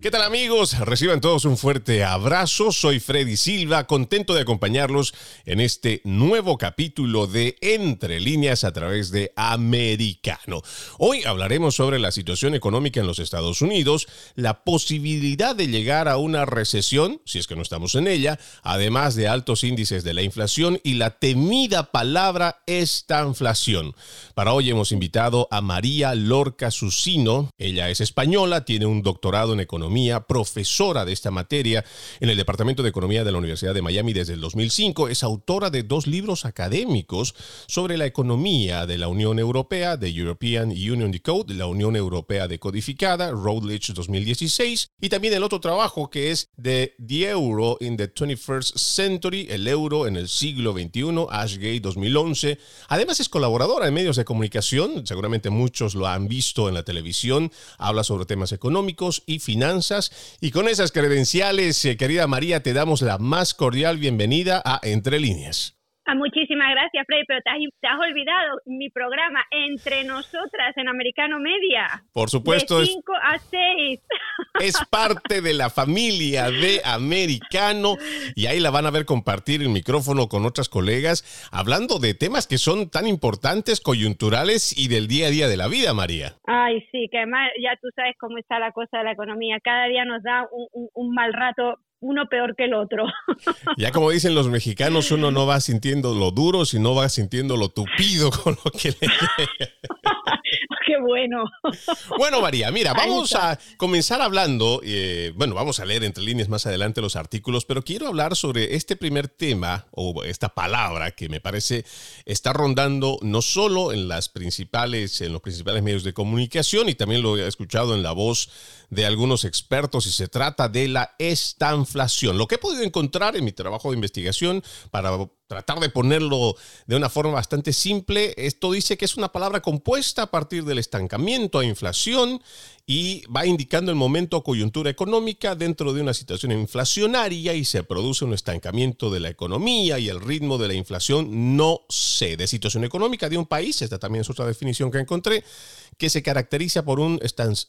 ¿Qué tal amigos? Reciban todos un fuerte abrazo. Soy Freddy Silva, contento de acompañarlos en este nuevo capítulo de Entre líneas a través de Americano. Hoy hablaremos sobre la situación económica en los Estados Unidos, la posibilidad de llegar a una recesión, si es que no estamos en ella, además de altos índices de la inflación y la temida palabra estanflación. Para hoy hemos invitado a María Lorca Susino. Ella es española, tiene un doctorado en economía profesora de esta materia en el Departamento de Economía de la Universidad de Miami desde el 2005. Es autora de dos libros académicos sobre la economía de la Unión Europea, The European Union Decode, la Unión Europea Decodificada, Routledge 2016, y también el otro trabajo que es The, the Euro in the 21st Century, el euro en el siglo XXI, Ashgate 2011. Además es colaboradora en medios de comunicación, seguramente muchos lo han visto en la televisión, habla sobre temas económicos y finanzas y con esas credenciales, eh, querida María, te damos la más cordial bienvenida a Entre Líneas. Ah, muchísimas gracias, Freddy, pero te has, olvidado mi programa Entre Nosotras en Americano Media. Por supuesto. De 5 a 6. Es parte de la familia de Americano y ahí la van a ver compartir el micrófono con otras colegas hablando de temas que son tan importantes, coyunturales y del día a día de la vida, María. Ay, sí, que además ya tú sabes cómo está la cosa de la economía. Cada día nos da un mal rato uno peor que el otro. Ya como dicen los mexicanos, uno no va sintiendo lo duro, sino va sintiendo lo tupido con lo que le Qué bueno. Bueno, María, mira, vamos a comenzar hablando, eh, bueno, vamos a leer entre líneas más adelante los artículos, pero quiero hablar sobre este primer tema o esta palabra que me parece está rondando no solo en las principales, en los principales medios de comunicación y también lo he escuchado en la voz de algunos expertos y se trata de la estanflación. Lo que he podido encontrar en mi trabajo de investigación para tratar de ponerlo de una forma bastante simple, esto dice que es una palabra compuesta a partir del estancamiento a inflación y va indicando el momento o coyuntura económica dentro de una situación inflacionaria y se produce un estancamiento de la economía y el ritmo de la inflación no cede. Situación económica de un país, esta también es otra definición que encontré, que se caracteriza por un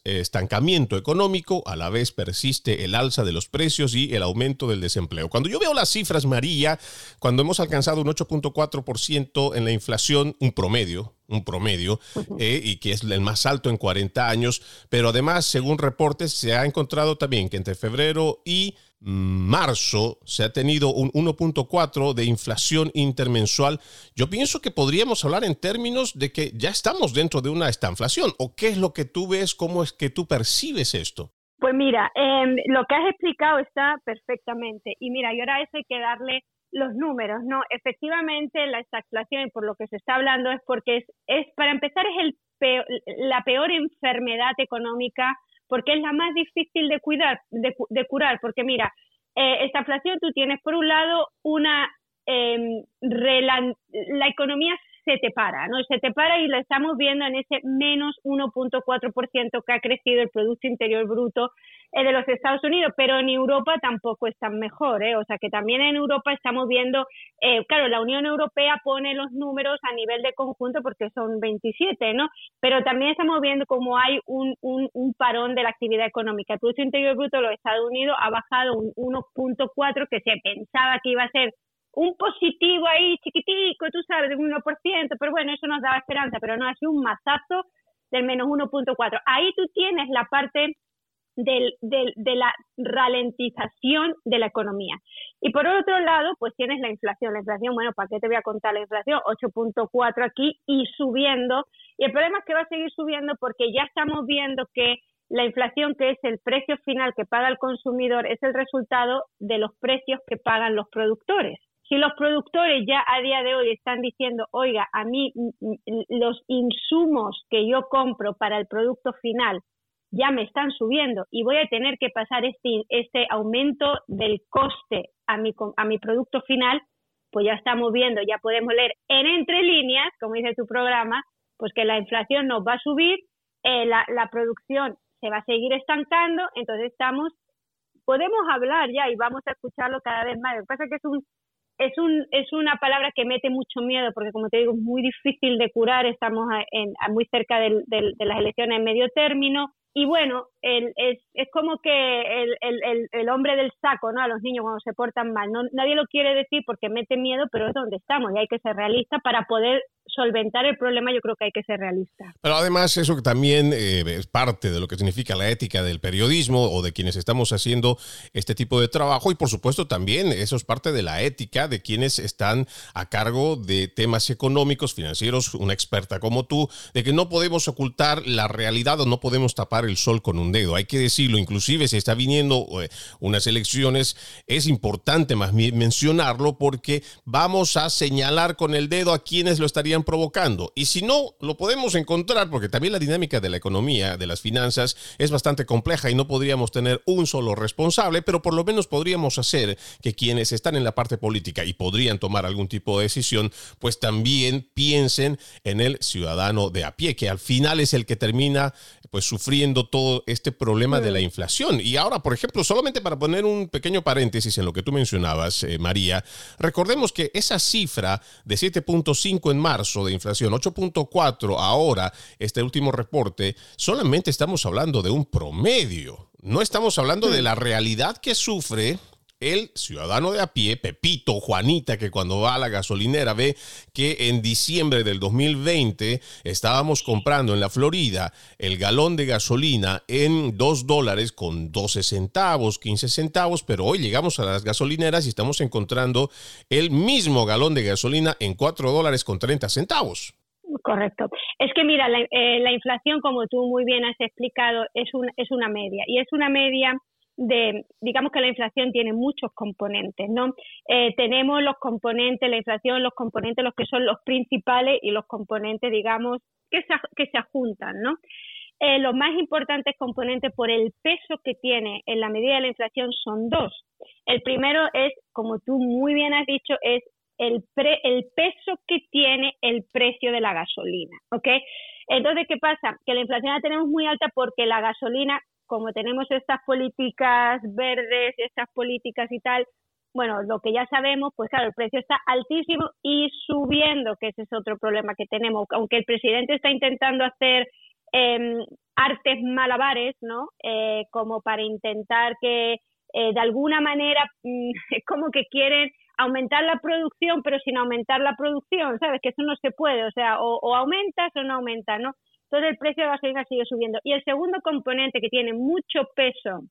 estancamiento económico, a la vez persiste el alza de los precios y el aumento del desempleo. Cuando yo veo las cifras, María, cuando hemos alcanzado un 8.4% en la inflación, un promedio, un promedio, eh, y que es el más alto en 40 años, pero además, según reportes, se ha encontrado también que entre febrero y marzo se ha tenido un 1.4 de inflación intermensual. Yo pienso que podríamos hablar en términos de que ya estamos dentro de una estanflación. ¿O qué es lo que tú ves? ¿Cómo es que tú percibes esto? Pues mira, em, lo que has explicado está perfectamente. Y mira, y ahora eso hay que darle los números, ¿no? Efectivamente, la estanflación, por lo que se está hablando, es porque es, es para empezar, es el la peor enfermedad económica porque es la más difícil de cuidar, de, curar, porque mira, eh, esta inflación tú tienes por un lado una eh, la economía se te para, ¿no? Se te para y lo estamos viendo en ese menos 1.4% que ha crecido el Producto Interior Bruto eh, de los Estados Unidos, pero en Europa tampoco es tan mejor, ¿eh? O sea que también en Europa estamos viendo, eh, claro, la Unión Europea pone los números a nivel de conjunto porque son 27, ¿no? Pero también estamos viendo como hay un, un, un parón de la actividad económica. El Producto Interior Bruto de los Estados Unidos ha bajado un 1.4 que se pensaba que iba a ser un positivo ahí chiquitico, tú sabes, de un 1%, pero bueno, eso nos daba esperanza, pero no, ha sido un masazo del menos 1.4. Ahí tú tienes la parte del, del, de la ralentización de la economía. Y por otro lado, pues tienes la inflación. La inflación, bueno, ¿para qué te voy a contar la inflación? 8.4 aquí y subiendo. Y el problema es que va a seguir subiendo porque ya estamos viendo que la inflación, que es el precio final que paga el consumidor, es el resultado de los precios que pagan los productores. Si los productores ya a día de hoy están diciendo, oiga, a mí los insumos que yo compro para el producto final ya me están subiendo y voy a tener que pasar este, este aumento del coste a mi, a mi producto final, pues ya estamos viendo, ya podemos leer en entre líneas, como dice tu programa, pues que la inflación nos va a subir, eh, la, la producción se va a seguir estancando, entonces estamos, podemos hablar ya y vamos a escucharlo cada vez más. Lo que pasa es que es un, es, un, es una palabra que mete mucho miedo porque, como te digo, es muy difícil de curar. Estamos en, muy cerca de las elecciones en medio término. Y bueno, el, es, es como que el, el, el, hombre del saco, ¿no? A los niños cuando se portan mal. No, nadie lo quiere decir porque mete miedo, pero es donde estamos y hay que ser realista para poder solventar el problema, yo creo que hay que ser realista. Pero además eso que también eh, es parte de lo que significa la ética del periodismo o de quienes estamos haciendo este tipo de trabajo y por supuesto también eso es parte de la ética de quienes están a cargo de temas económicos, financieros, una experta como tú, de que no podemos ocultar la realidad o no podemos tapar el sol con un dedo. Hay que decirlo, inclusive si está viniendo eh, unas elecciones, es importante más mencionarlo porque vamos a señalar con el dedo a quienes lo estarían provocando. Y si no, lo podemos encontrar porque también la dinámica de la economía, de las finanzas, es bastante compleja y no podríamos tener un solo responsable, pero por lo menos podríamos hacer que quienes están en la parte política y podrían tomar algún tipo de decisión, pues también piensen en el ciudadano de a pie, que al final es el que termina pues sufriendo todo este problema de la inflación. Y ahora, por ejemplo, solamente para poner un pequeño paréntesis en lo que tú mencionabas, eh, María, recordemos que esa cifra de 7.5 en marzo de inflación, 8.4 ahora, este último reporte, solamente estamos hablando de un promedio. No estamos hablando de la realidad que sufre el ciudadano de a pie, Pepito, Juanita, que cuando va a la gasolinera ve que en diciembre del 2020 estábamos comprando en la Florida el galón de gasolina en 2 dólares con 12 centavos, 15 centavos, pero hoy llegamos a las gasolineras y estamos encontrando el mismo galón de gasolina en 4 dólares con 30 centavos. Correcto. Es que mira, la, eh, la inflación, como tú muy bien has explicado, es, un, es una media y es una media de, digamos que la inflación tiene muchos componentes, ¿no? Eh, tenemos los componentes, la inflación, los componentes, los que son los principales y los componentes, digamos, que se, que se juntan, ¿no? Eh, los más importantes componentes por el peso que tiene en la medida de la inflación son dos. El primero es, como tú muy bien has dicho, es el, el peso que tiene el precio de la gasolina, ¿ok? Entonces, ¿qué pasa? Que la inflación la tenemos muy alta porque la gasolina como tenemos estas políticas verdes, estas políticas y tal, bueno, lo que ya sabemos, pues claro, el precio está altísimo y subiendo, que ese es otro problema que tenemos. Aunque el presidente está intentando hacer em, artes malabares, ¿no? Eh, como para intentar que eh, de alguna manera, mm, es como que quieren aumentar la producción, pero sin aumentar la producción, ¿sabes? Que eso no se puede, o sea, o, o aumentas o no aumentas, ¿no? Todo el precio de la gasolina sigue subiendo. Y el segundo componente que tiene mucho peso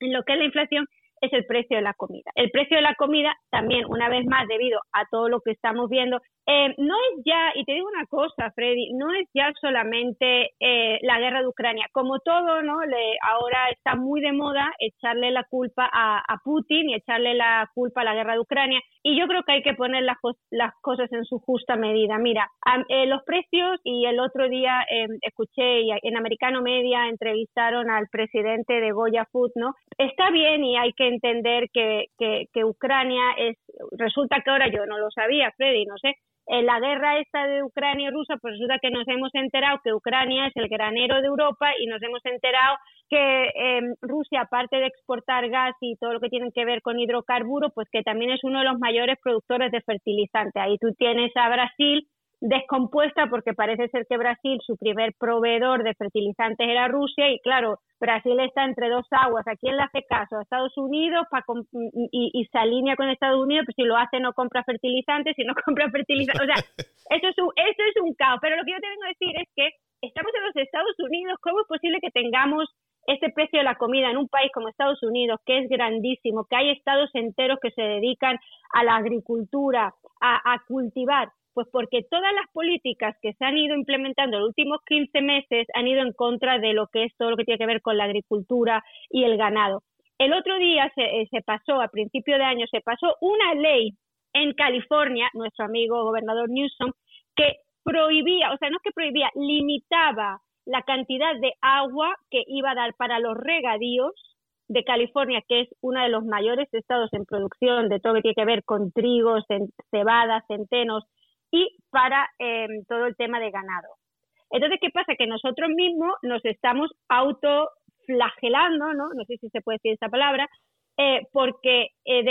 en lo que es la inflación es el precio de la comida. El precio de la comida también, una vez más, debido a todo lo que estamos viendo, eh, no es ya, y te digo una cosa, Freddy, no es ya solamente eh, la guerra de Ucrania. Como todo, ¿no? Le, ahora está muy de moda echarle la culpa a, Putin y echarle la culpa a la guerra de Ucrania. Y yo creo que hay que poner las, las cosas en su justa medida. Mira, eh, los precios, y el otro día escuché en Americano Media entrevistaron al presidente de Goya Food, ¿no? Está bien y hay que entender que, que, Ucrania es, resulta que ahora yo no lo sabía, Freddy, no sé, en la guerra esta de Ucrania y Rusia, pues resulta que nos hemos enterado que Ucrania es el granero de Europa y nos hemos enterado que em, Rusia, aparte de exportar gas y todo lo que tiene que ver con hidrocarburos, pues que también es uno de los mayores productores de fertilizante. Ahí tú tienes a Brasil, descompuesta porque parece ser que Brasil, su primer proveedor de fertilizantes era Rusia y claro, Brasil está entre dos aguas. ¿A quién le hace caso? A Estados Unidos para y, se alinea con Estados Unidos, pero si lo hace no compra fertilizantes, si no compra fertilizantes, o sea, eso es un, eso es un caos. Pero lo que yo te vengo a decir es que estamos en los Estados Unidos, ¿cómo es posible que tengamos este precio de la comida en un país como Estados Unidos, que es grandísimo, que hay estados enteros que se dedican a la agricultura, a, cultivar, pues porque todas las políticas que se han ido implementando en los últimos 15 meses han ido en contra de lo que es todo lo que tiene que ver con la agricultura y el ganado. El otro día se, eh, se pasó, a principio de año, se pasó una ley en California, nuestro amigo gobernador Newsom, que prohibía, o sea, no es que prohibía, limitaba la cantidad de agua que iba a dar para los regadíos de California, que es uno de los mayores estados en producción de todo lo que tiene que ver con trigos, cebadas, centenos y para em, todo el tema de ganado. Entonces, ¿qué pasa? Que nosotros mismos nos estamos autoflagelando, ¿no? No sé si se puede decir esa palabra, eh, porque eh,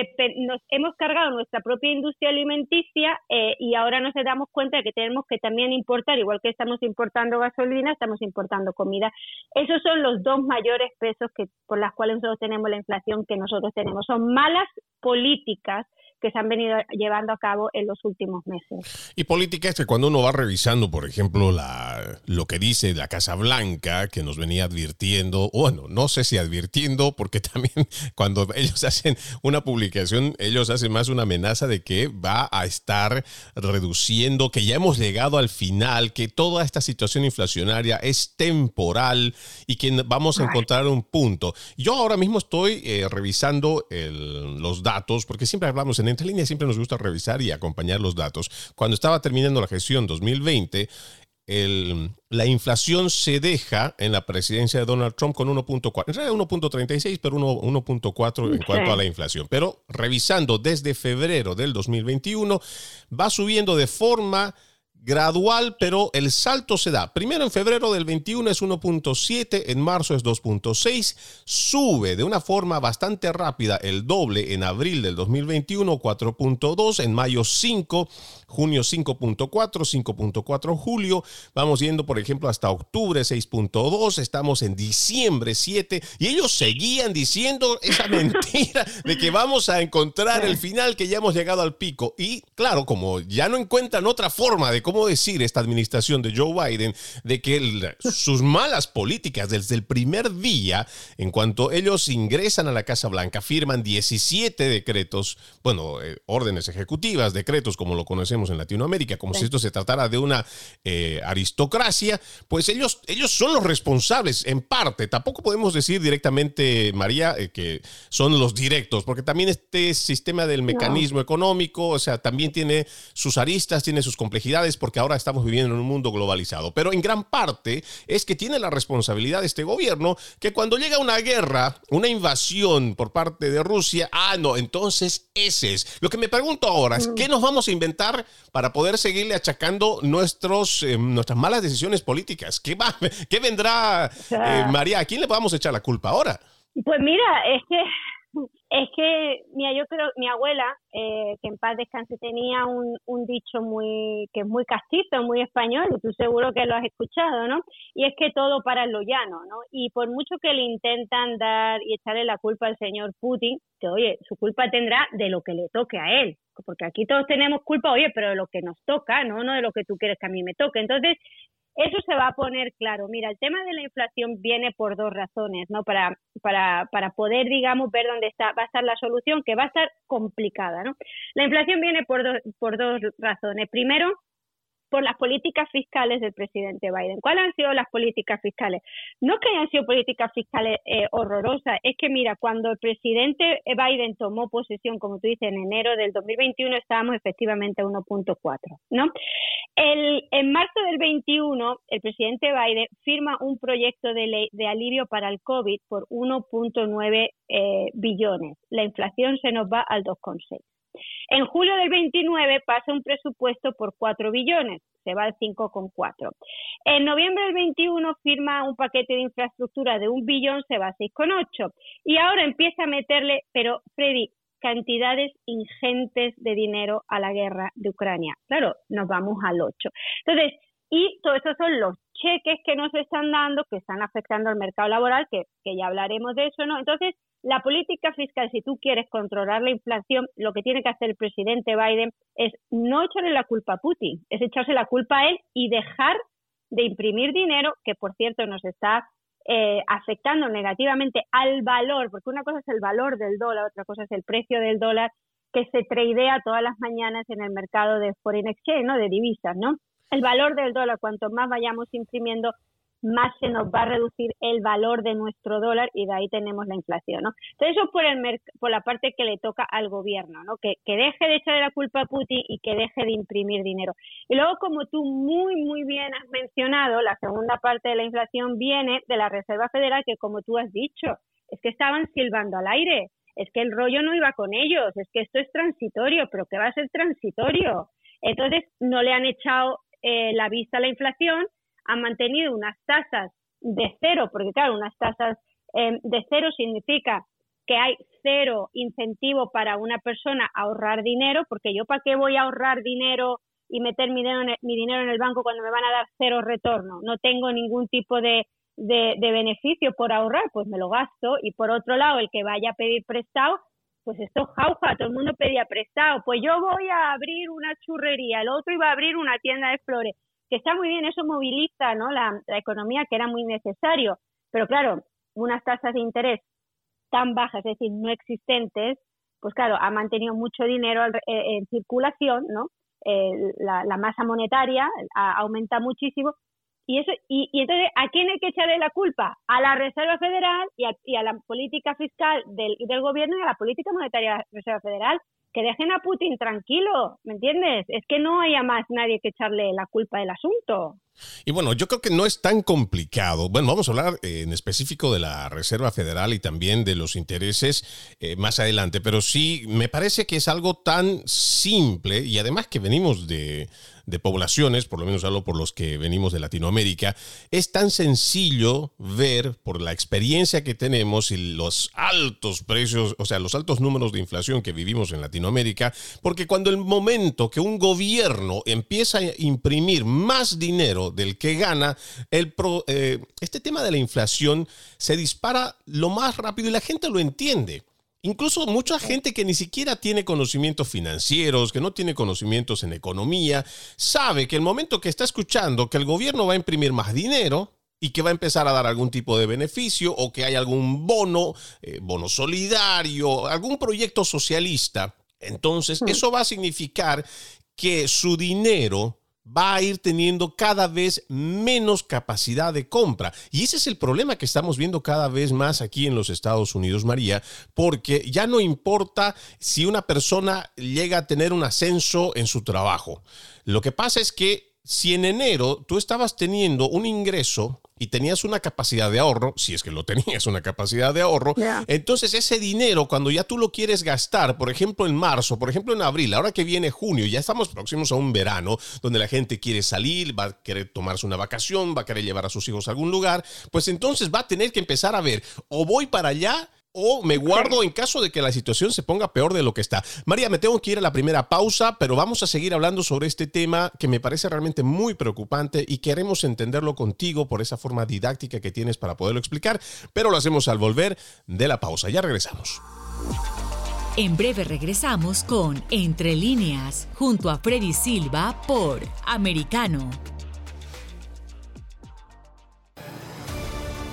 nos hemos cargado nuestra propia industria alimenticia eh, y ahora nos damos cuenta de que tenemos que también importar, igual que estamos importando gasolina, estamos importando comida. Esos son los dos mayores pesos que por las cuales nosotros tenemos la inflación que nosotros tenemos. Son malas políticas que se han venido llevando a cabo en los últimos meses. Y política es que cuando uno va revisando, por ejemplo, la, lo que dice la Casa Blanca, que nos venía advirtiendo, bueno, no sé si advirtiendo, porque también cuando ellos hacen una publicación, ellos hacen más una amenaza de que va a estar reduciendo, que ya hemos llegado al final, que toda esta situación inflacionaria es temporal y que vamos a encontrar un punto. Yo ahora mismo estoy eh, revisando los datos, porque siempre hablamos en entre líneas siempre nos gusta revisar y acompañar los datos. Cuando estaba terminando la gestión 2020, la inflación se deja en la presidencia de Donald Trump con 1.4, en realidad 1.36, pero 1.4 en cuanto a la inflación. Pero revisando desde febrero del 2021, va subiendo de forma gradual, pero el salto se da. Primero en febrero del 21 es 1.7, en marzo es 2.6, sube de una forma bastante rápida el doble en abril del 2021, 4.2, en mayo 5, junio 5.4, 5.4 julio, vamos yendo por ejemplo hasta octubre 6.2, estamos en diciembre 7 y ellos seguían diciendo esa mentira de que vamos a encontrar el final, que ya hemos llegado al pico. Y claro, como ya no encuentran otra forma de cómo decir esta administración de Joe Biden de que sus malas políticas desde el primer día, en cuanto ellos ingresan a la Casa Blanca, firman 17 decretos, bueno, eh, órdenes ejecutivas, decretos como lo conocemos en Latinoamérica, como si esto se tratara de una eh, aristocracia, pues ellos, ellos son los responsables en parte. Tampoco podemos decir directamente, María, eh, que son los directos, porque también este sistema del mecanismo económico, o sea, también tiene sus aristas, tiene sus complejidades porque ahora estamos viviendo en un mundo globalizado. Pero en gran parte es que tiene la responsabilidad de este gobierno que cuando llega una guerra, una invasión por parte de Rusia, ah, no, entonces ese es. Lo que me pregunto ahora es, ¿qué nos vamos a inventar para poder seguirle achacando nuestros, eh, nuestras malas decisiones políticas? ¿Qué, va, qué vendrá, eh, María? ¿A quién le vamos a echar la culpa ahora? Pues mira, es que es que, mira, yo creo, mi abuela, eh, que en paz descanse, tenía un, un dicho muy, que es muy castizo, muy español, y tú seguro que lo has escuchado, ¿no? Y es que todo para lo llano, ¿no? Y por mucho que le intentan dar y echarle la culpa al señor Putin, que oye, su culpa tendrá de lo que le toque a él, porque aquí todos tenemos culpa, oye, pero de lo que nos toca, ¿no? No de lo que tú quieres que a mí me toque. Entonces, eso se va a poner claro. Mira, el tema de la inflación viene por dos razones, ¿no? Para, para, para poder, digamos, ver dónde está, va a estar la solución, que va a estar complicada, ¿no? La inflación viene por, por dos razones. Primero, por las políticas fiscales del presidente Biden. ¿Cuáles han sido las políticas fiscales? No que hayan sido políticas fiscales eh, horrorosas, es que mira, cuando el presidente Biden tomó posesión, como tú dices, en enero del 2021 estábamos efectivamente a 1.4, ¿no? El, en marzo del 21, el presidente Biden firma un proyecto de ley de alivio para el COVID por 1.9 eh, billones. La inflación se nos va al 2,6. En julio del 29 pasa un presupuesto por 4 billones, se va al 5,4. En noviembre del 21 firma un paquete de infraestructura de un billón, se va a 6,8. Y ahora empieza a meterle, pero Freddy, cantidades ingentes de dinero a la guerra de Ucrania. Claro, nos vamos al 8. Entonces, y todo eso son los cheques que nos están dando, que están afectando al mercado laboral, que, que ya hablaremos de eso, ¿no? Entonces, la política fiscal, si tú quieres controlar la inflación, lo que tiene que hacer el presidente Biden es no echarle la culpa a Putin, es echarse la culpa a él y dejar de imprimir dinero, que por cierto nos está eh, afectando negativamente al valor, porque una cosa es el valor del dólar, otra cosa es el precio del dólar que se tradea todas las mañanas en el mercado de foreign exchange, ¿no? De divisas, ¿no? El valor del dólar, cuanto más vayamos imprimiendo, más se nos va a reducir el valor de nuestro dólar y de ahí tenemos la inflación, ¿no? Entonces eso por, el por la parte que le toca al gobierno, ¿no? Que, que deje de echarle la culpa a Putin y que deje de imprimir dinero. Y luego, como tú muy, muy bien has mencionado, la segunda parte de la inflación viene de la Reserva Federal, que como tú has dicho, es que estaban silbando al aire, es que el rollo no iba con ellos, es que esto es transitorio, pero que va a ser transitorio. Entonces, no le han echado eh, la vista a la inflación han mantenido unas tasas de cero, porque claro, unas tasas em, de cero significa que hay cero incentivo para una persona a ahorrar dinero, porque yo para qué voy a ahorrar dinero y meter mi dinero, en el, mi dinero en el banco cuando me van a dar cero retorno. No tengo ningún tipo de, de, beneficio por ahorrar, pues me lo gasto. Y por otro lado, el que vaya a pedir prestado, pues esto jauja, todo el mundo pedía prestado. Pues yo voy a abrir una churrería, el otro iba a abrir una tienda de flores que está muy bien, eso moviliza ¿no? la, economía que era muy necesario, pero claro, unas tasas de interés tan bajas, es decir, no existentes, pues claro, ha mantenido mucho dinero eh, en circulación, ¿no? Eh, la, masa monetaria aumenta muchísimo y eso y, entonces a quién hay que echarle la culpa a la Reserva Federal y a, y la política fiscal del gobierno y a la política monetaria de la Reserva Federal que dejen a Putin tranquilo, ¿me entiendes? Es que no haya más nadie que echarle la culpa del asunto. Y bueno, yo creo que no es tan complicado. Bueno, vamos a hablar eh, en específico de la Reserva Federal y también de los intereses eh, más adelante, pero sí me parece que es algo tan simple y además que venimos de, de poblaciones, por lo menos hablo por los que venimos de Latinoamérica, es tan sencillo ver por la experiencia que tenemos y los altos precios, o sea, los altos números de inflación que vivimos en Latinoamérica, porque cuando el momento que un gobierno empieza a imprimir más dinero del que gana, el eh, este tema de la inflación se dispara lo más rápido y la gente lo entiende. Incluso mucha gente que ni siquiera tiene conocimientos financieros, que no tiene conocimientos en economía, sabe que el momento que está escuchando que el gobierno va a imprimir más dinero y que va a empezar a dar algún tipo de beneficio o que hay algún bono, eh, bono solidario, algún proyecto socialista, entonces hmm. eso va a significar que su dinero va a ir teniendo cada vez menos capacidad de compra. Y ese es el problema que estamos viendo cada vez más aquí en los Estados Unidos, María, porque ya no importa si una persona llega a tener un ascenso en su trabajo. Lo que pasa es que si en enero tú estabas teniendo un ingreso y tenías una capacidad de ahorro, si es que lo tenías una capacidad de ahorro, entonces ese dinero cuando ya tú lo quieres gastar, por ejemplo en marzo, por ejemplo en abril, ahora que viene junio, ya estamos próximos a un verano donde la gente quiere salir, va a querer tomarse una vacación, va a querer llevar a sus hijos a algún lugar, pues entonces va a tener que empezar a ver, o voy para allá o me guardo en caso de que la situación se ponga peor de lo que está. María, me tengo que ir a la primera pausa, pero vamos a seguir hablando sobre este tema que me parece realmente muy preocupante y queremos entenderlo contigo por esa forma didáctica que tienes para poderlo explicar, pero lo hacemos al volver de la pausa. Ya regresamos. En breve regresamos con Entre líneas, junto a Freddy Silva por Americano.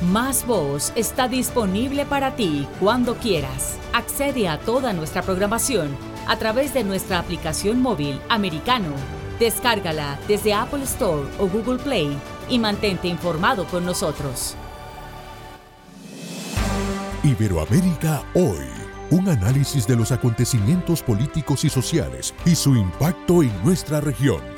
Más Voz está disponible para ti cuando quieras. Accede a toda nuestra programación a través de nuestra aplicación móvil americano. Descárgala desde Apple Store o Google Play y mantente informado con nosotros. Iberoamérica hoy. Un análisis de los acontecimientos políticos y sociales y su impacto en nuestra región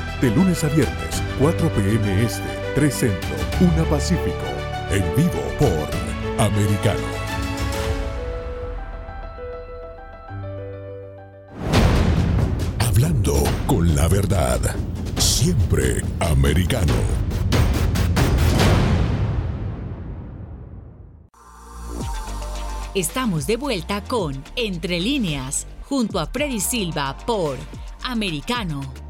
de lunes a viernes, 4 p.m. Este, 3 Centro, 1 Pacífico. En vivo por Americano. Hablando con la verdad. Siempre americano. Estamos de vuelta con Entre líneas, junto a Freddy Silva por Americano.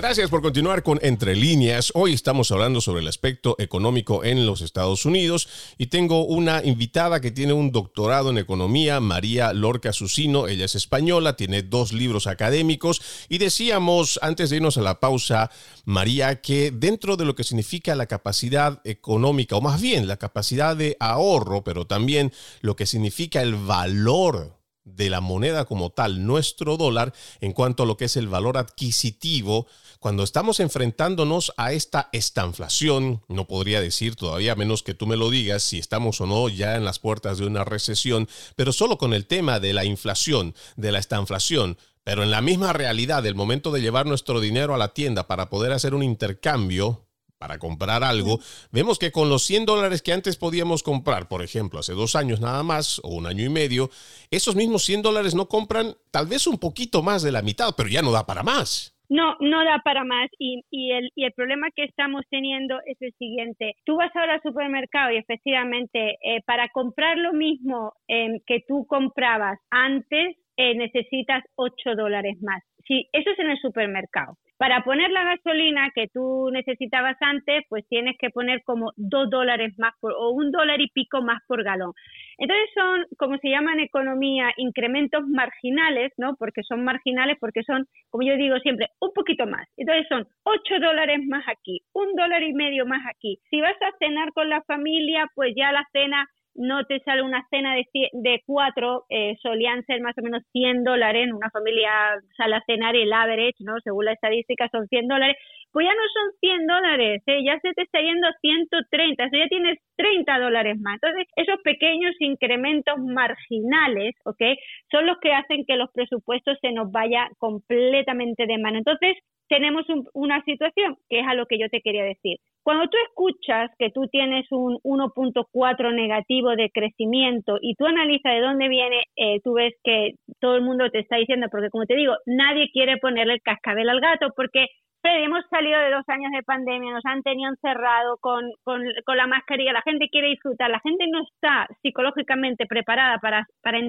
Gracias por continuar con Entre líneas. Hoy estamos hablando sobre el aspecto económico en los Estados Unidos y tengo una invitada que tiene un doctorado en economía, María Lorca Susino. Ella es española, tiene dos libros académicos y decíamos antes de irnos a la pausa, María, que dentro de lo que significa la capacidad económica, o más bien la capacidad de ahorro, pero también lo que significa el valor de la moneda como tal, nuestro dólar, en cuanto a lo que es el valor adquisitivo, cuando estamos enfrentándonos a esta estanflación, no podría decir todavía menos que tú me lo digas si estamos o no ya en las puertas de una recesión, pero solo con el tema de la inflación, de la estanflación, pero en la misma realidad del momento de llevar nuestro dinero a la tienda para poder hacer un intercambio, para comprar algo, vemos que con los 100 dólares que antes podíamos comprar, por ejemplo, hace dos años nada más, o un año y medio, esos mismos 100 dólares no compran tal vez un poquito más de la mitad, pero ya no da para más. No, no da para más y, el, y el problema que estamos teniendo es el siguiente. Tú vas ahora al supermercado y efectivamente eh, para comprar lo mismo eh, que tú comprabas antes eh, necesitas 8 dólares más. Sí, eso es en el supermercado. Para poner la gasolina que tú necesitabas antes, pues tienes que poner como dos dólares más por, o un dólar y pico más por galón. Entonces son, como se llama en economía, incrementos marginales, ¿no? Porque son marginales, porque son, como yo digo siempre, un poquito más. Entonces son ocho dólares más aquí, un dólar y medio más aquí. Si vas a cenar con la familia, pues ya la cena no te sale una cena de, de cuatro, eh, solían ser más o menos 100 dólares, en una familia sale a cenar el average, ¿no? Según la estadística son 100 dólares, pues ya no son 100 dólares, ¿eh? ya se te está yendo a 130, o sea, ya tienes 30 dólares más. Entonces, esos pequeños incrementos marginales, ¿ok? Son los que hacen que los presupuestos se nos vaya completamente de mano. Entonces, tenemos una situación que es a lo que yo te quería decir. Cuando tú escuchas que tú tienes un 1.4 negativo de crecimiento y tú analizas de dónde viene, eh, tú ves que todo el mundo te está diciendo, porque como te digo, nadie quiere ponerle el cascabel al gato porque hemos salido de dos años de pandemia, nos han tenido encerrado con, con, con, la mascarilla, la gente quiere disfrutar, la gente no está psicológicamente preparada para, para,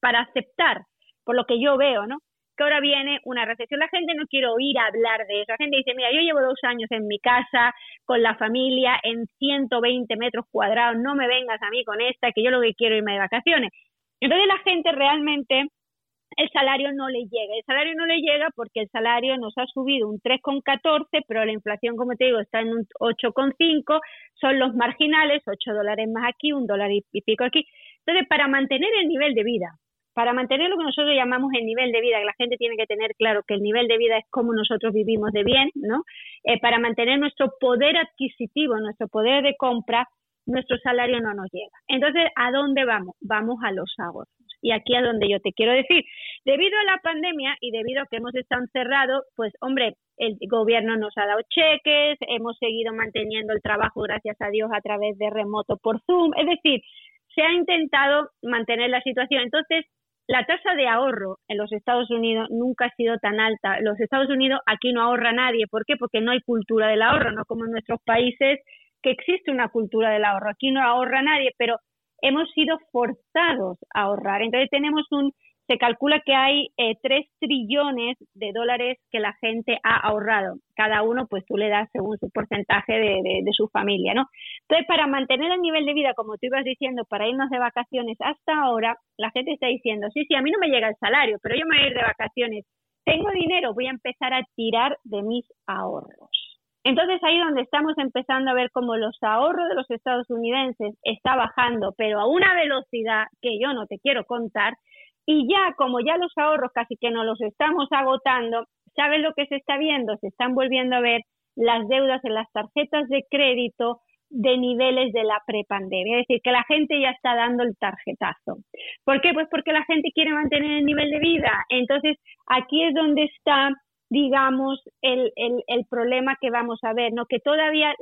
para aceptar, por lo que yo veo, ¿no? Que ahora viene una recesión. La gente no quiere oír hablar de eso. La gente dice, mira, yo llevo dos años en mi casa, con la familia, en 120 metros cuadrados, no me vengas a mí con esta, que yo lo que quiero es irme de vacaciones. Entonces la gente realmente el salario no le llega. El salario no le llega porque el salario nos ha subido un 3,14, pero la inflación, como te digo, está en un 8,5, son los marginales, 8 dólares más aquí, un dólar y pico aquí. Entonces, para mantener el nivel de vida, para mantener lo que nosotros llamamos el nivel de vida, que la gente tiene que tener claro que el nivel de vida es como nosotros vivimos de bien, ¿no? Eh, para mantener nuestro poder adquisitivo, nuestro poder de compra, nuestro salario no nos llega. Entonces, ¿a dónde vamos? Vamos a los ahorros. Y aquí es donde yo te quiero decir, debido a la pandemia y debido a que hemos estado encerrados, pues hombre, el gobierno nos ha dado cheques, hemos seguido manteniendo el trabajo, gracias a Dios, a través de remoto por Zoom, es decir, se ha intentado mantener la situación. Entonces, la tasa de ahorro en los Estados Unidos nunca ha sido tan alta. Los Estados Unidos aquí no ahorra nadie. ¿Por qué? Porque no hay cultura del ahorro, no como en nuestros países que existe una cultura del ahorro. Aquí no ahorra nadie, pero hemos sido forzados a ahorrar. Entonces tenemos un se calcula que hay eh, 3 trillones de dólares que la gente ha ahorrado. Cada uno, pues tú le das según su porcentaje de, de, su familia, ¿no? Entonces, para mantener el nivel de vida, como tú ibas diciendo, para irnos de vacaciones, hasta ahora la gente está diciendo, sí, sí, a mí no me llega el salario, pero yo me voy a ir de vacaciones. Tengo dinero, voy a empezar a tirar de mis ahorros. Entonces ahí donde estamos empezando a ver cómo los ahorros de los estadounidenses está bajando, pero a una velocidad que yo no te quiero contar, y ya, como ya los ahorros casi que no los estamos agotando, ¿sabes lo que se está viendo? Se están volviendo a ver las deudas en las tarjetas de crédito de niveles de la prepandemia, es decir, que la gente ya está dando el tarjetazo. ¿Por qué? Pues porque la gente quiere mantener el nivel de vida. Entonces, aquí es donde está, digamos, el, el, el problema que vamos a ver, ¿no? Que todavía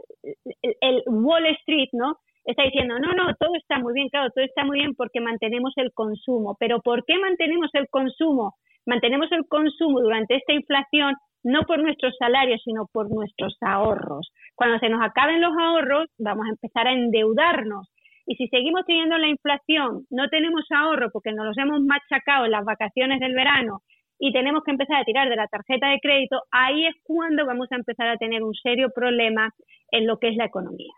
el Wall Street, ¿no? Está diciendo, no, no, todo está muy bien, claro, todo está muy bien porque mantenemos el consumo. Pero ¿por qué mantenemos el consumo? Mantenemos el consumo durante esta inflación no por nuestros salarios, sino por nuestros ahorros. Cuando se nos acaben los ahorros, vamos a empezar a endeudarnos. Y si seguimos teniendo la inflación, no tenemos ahorro porque nos los hemos machacado en las vacaciones del verano y tenemos que empezar a tirar de la tarjeta de crédito, ahí es cuando vamos a empezar a tener un serio problema en lo que es la economía.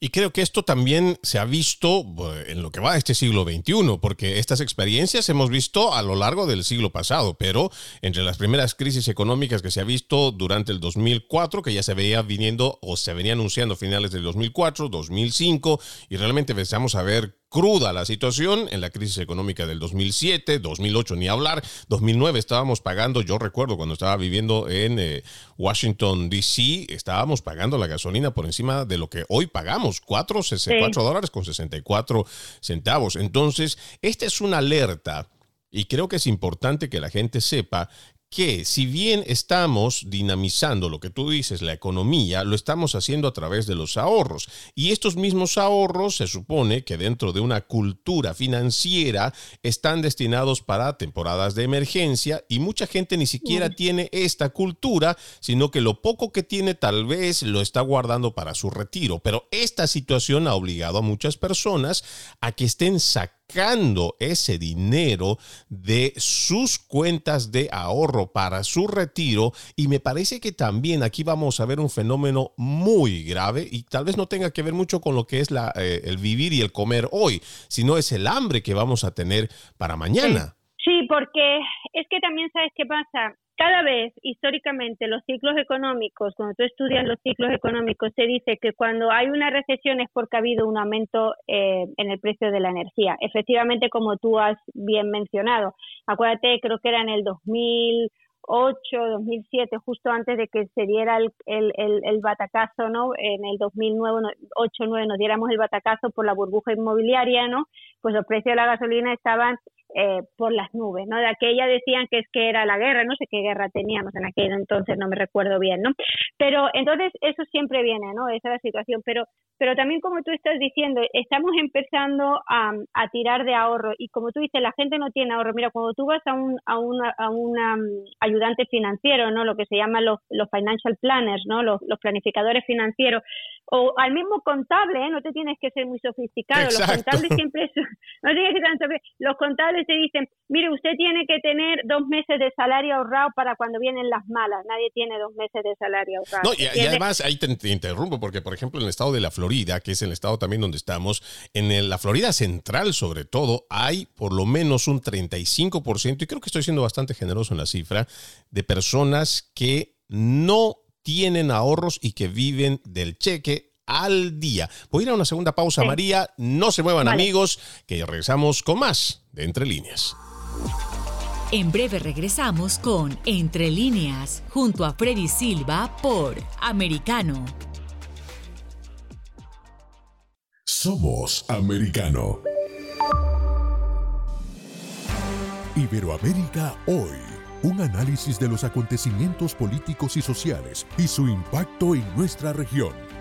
Y creo que esto también se ha visto en lo que va a este siglo XXI, porque estas experiencias hemos visto a lo largo del siglo pasado, pero entre las primeras crisis económicas que se ha visto durante el 2004, que ya se veía viniendo o se venía anunciando a finales del 2004, 2005, y realmente empezamos a ver cruda la situación en la crisis económica del 2007, 2008 ni hablar, 2009 estábamos pagando, yo recuerdo cuando estaba viviendo en eh, Washington, D.C., estábamos pagando la gasolina por encima de lo que hoy pagamos, 4, dólares con 64 centavos. Entonces, esta es una alerta. Y creo que es importante que la gente sepa que si bien estamos dinamizando lo que tú dices, la economía, lo estamos haciendo a través de los ahorros. Y estos mismos ahorros se supone que dentro de una cultura financiera están destinados para temporadas de emergencia y mucha gente ni siquiera tiene esta cultura, sino que lo poco que tiene tal vez lo está guardando para su retiro. Pero esta situación ha obligado a muchas personas a que estén sacando sacando ese dinero de sus cuentas de ahorro para su retiro. Y me parece que también aquí vamos a ver un fenómeno muy grave y tal vez no tenga que ver mucho con lo que es la, eh, el vivir y el comer hoy, sino es el hambre que vamos a tener para mañana. Sí, porque es que también sabes qué pasa cada vez históricamente los ciclos económicos, cuando tú estudias los ciclos económicos, se dice que cuando hay una recesión es porque ha habido un aumento eh, en el precio de la energía. Efectivamente, como tú has bien mencionado, acuérdate, creo que era en el 2008, 2007, justo antes de que se diera el, el, el, batacazo, ¿no? En el 2009, 8, 9 nos diéramos el batacazo por la burbuja inmobiliaria, ¿no? Pues los precios de la gasolina estaban eh, por las nubes, ¿no? De aquella decían que es que era la guerra, no sé qué guerra teníamos en aquel entonces, no me recuerdo bien, ¿no? Pero entonces eso siempre viene, ¿no? Esa es la situación, pero pero también como tú estás diciendo, estamos empezando a, a tirar de ahorro y como tú dices, la gente no tiene ahorro. Mira, cuando tú vas a un a una, a una mm, ayudante financiero, ¿no? Lo que se llama los, los financial planners, ¿no? Los, los planificadores financieros o al mismo contable, ¿eh? no te tienes que ser muy sofisticado, los contables siempre no tienes que ser los contables te dicen, mire, usted tiene que tener dos meses de salario ahorrado para cuando vienen las malas, nadie tiene dos meses de salario ahorrado. No, y, además ahí te, interrumpo porque por ejemplo en el estado de la Florida, que es el estado también donde estamos, en la Florida central sobre todo, hay por lo menos un 35%, y creo que estoy siendo bastante generoso en la cifra, de personas que no tienen ahorros y que viven del cheque al día. Voy a ir a una segunda pausa, María. No se muevan amigos, que regresamos con más de Entre Líneas. En breve regresamos con Entre Líneas, junto a Freddy Silva por Americano. Somos Americano. Iberoamérica hoy un análisis de los acontecimientos políticos y sociales y su impacto en nuestra región.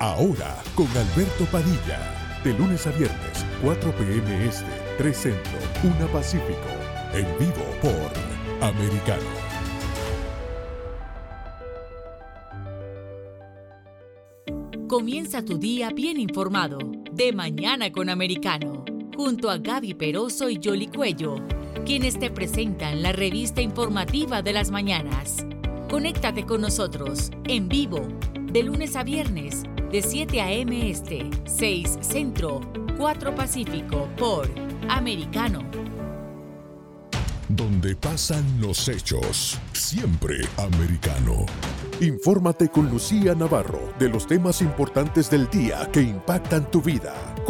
Ahora con Alberto Padilla. De lunes a viernes, 4 p.m. Este, 3 Centro, 1 Pacífico. En vivo por Americano. Comienza tu día bien informado. De mañana con Americano. Junto a Gaby Peroso y Jolly Cuello quienes te presentan la revista informativa de las mañanas. Conéctate con nosotros en vivo de lunes a viernes de 7 a.m. Este, 6 Centro, 4 Pacífico por Americano. Donde pasan los hechos, siempre americano. Infórmate con Lucía Navarro de los temas importantes del día que impactan tu vida.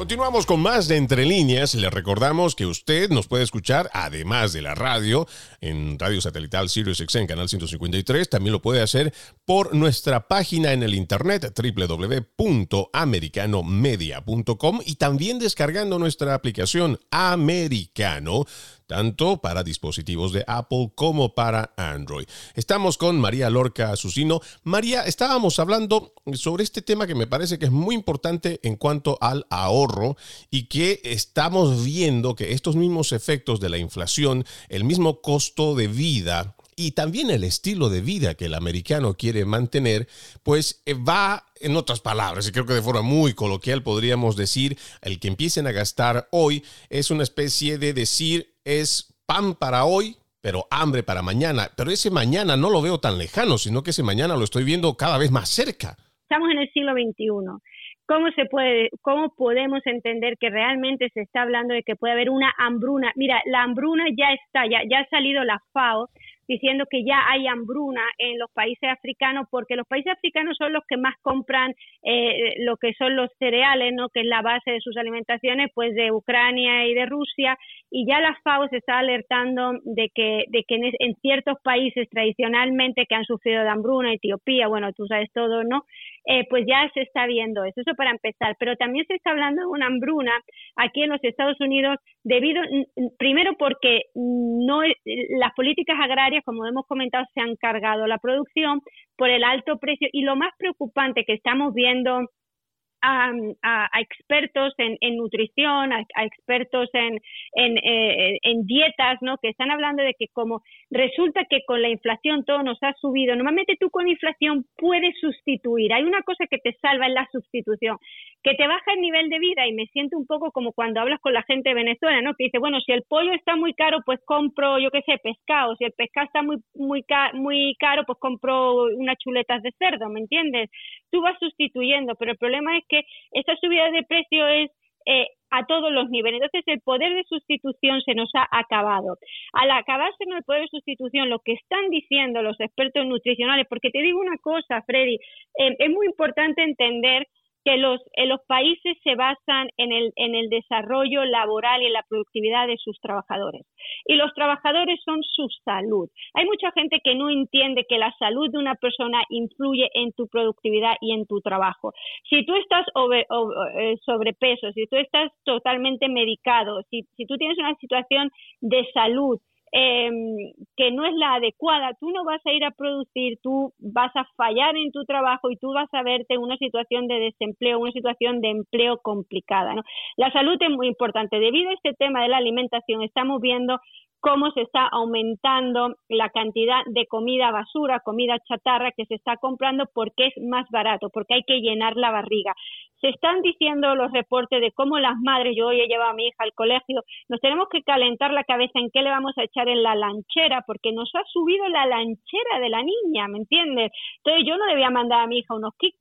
Continuamos con más de Entre Líneas. Le recordamos que usted nos puede escuchar, además de la radio, en radio satelital Sirius XM, canal 153. También lo puede hacer por nuestra página en el internet www.americanomedia.com y también descargando nuestra aplicación Americano tanto para dispositivos de Apple como para Android. Estamos con María Lorca Susino. María, estábamos hablando sobre este tema que me parece que es muy importante en cuanto al ahorro y que estamos viendo que estos mismos efectos de la inflación, el mismo costo de vida y también el estilo de vida que el americano quiere mantener, pues eh, va, en otras palabras, y creo que de forma muy coloquial podríamos decir, el que empiecen a gastar hoy es una especie de decir, es pan para hoy, pero hambre para mañana. Pero ese mañana no lo veo tan lejano, sino que ese mañana lo estoy viendo cada vez más cerca. Estamos en el siglo XXI. ¿Cómo, se puede, ¿Cómo podemos entender que realmente se está hablando de que puede haber una hambruna? Mira, la hambruna ya está, ya, ya ha salido la FAO diciendo que ya hay hambruna en los países africanos porque los países africanos son los que más compran eh, lo que son los cereales, ¿no? que es la base de sus alimentaciones, pues de Ucrania y de Rusia y ya la FAO se está alertando de que, de que en, ciertos países tradicionalmente que han sufrido de hambruna, Etiopía, bueno, tú sabes todo, ¿no? Eh, pues ya se está viendo eso, eso para empezar, pero también se está hablando de una hambruna aquí en los Estados Unidos debido, primero porque no las políticas agrarias, como hemos comentado, se han cargado la producción por el alto precio y lo más preocupante que estamos viendo a, expertos en, nutrición, a, expertos en, eh, en, dietas, ¿no? Que están hablando de que como resulta que con la inflación todo nos ha subido, normalmente tú con inflación puedes sustituir. Hay una cosa que te salva en la sustitución, que te baja el nivel de vida y me siento un poco como cuando hablas con la gente de Venezuela, ¿no? Que dice, bueno, si el pollo está muy caro, pues compro, yo qué sé, pescado. Si el pescado está muy, muy, muy caro, pues compro unas chuletas de cerdo, ¿me entiendes? Tú vas sustituyendo, pero el problema es que esa subida de precio es eh, a todos los niveles. Entonces, el poder de sustitución se nos ha acabado. Al acabarse el poder de sustitución, lo que están diciendo los expertos nutricionales, porque te digo una cosa, Freddy, eh, es muy importante entender que los, eh, los países se basan en el, en el desarrollo laboral y en la productividad de sus trabajadores. Y los trabajadores son su salud. Hay mucha gente que no entiende que la salud de una persona influye en tu productividad y en tu trabajo. Si tú estás eh, sobrepeso, si tú estás totalmente medicado, si, si tú tienes una situación de salud em, que no es la adecuada, tú no vas a ir a producir, tú vas a fallar en tu trabajo y tú vas a verte en una situación de desempleo, una situación de empleo complicada. ¿no? La salud es muy importante. Debido a este tema de la alimentación, estamos viendo cómo se está aumentando la cantidad de comida basura, comida chatarra que se está comprando porque es más barato, porque hay que llenar la barriga. Se están diciendo los reportes de cómo las madres, yo hoy he llevado a mi hija al colegio, nos tenemos que calentar la cabeza en qué le vamos a echar en la lanchera, porque nos ha subido la lanchera de la niña, ¿me entiendes? Entonces yo no debía mandar a mi hija unos Kit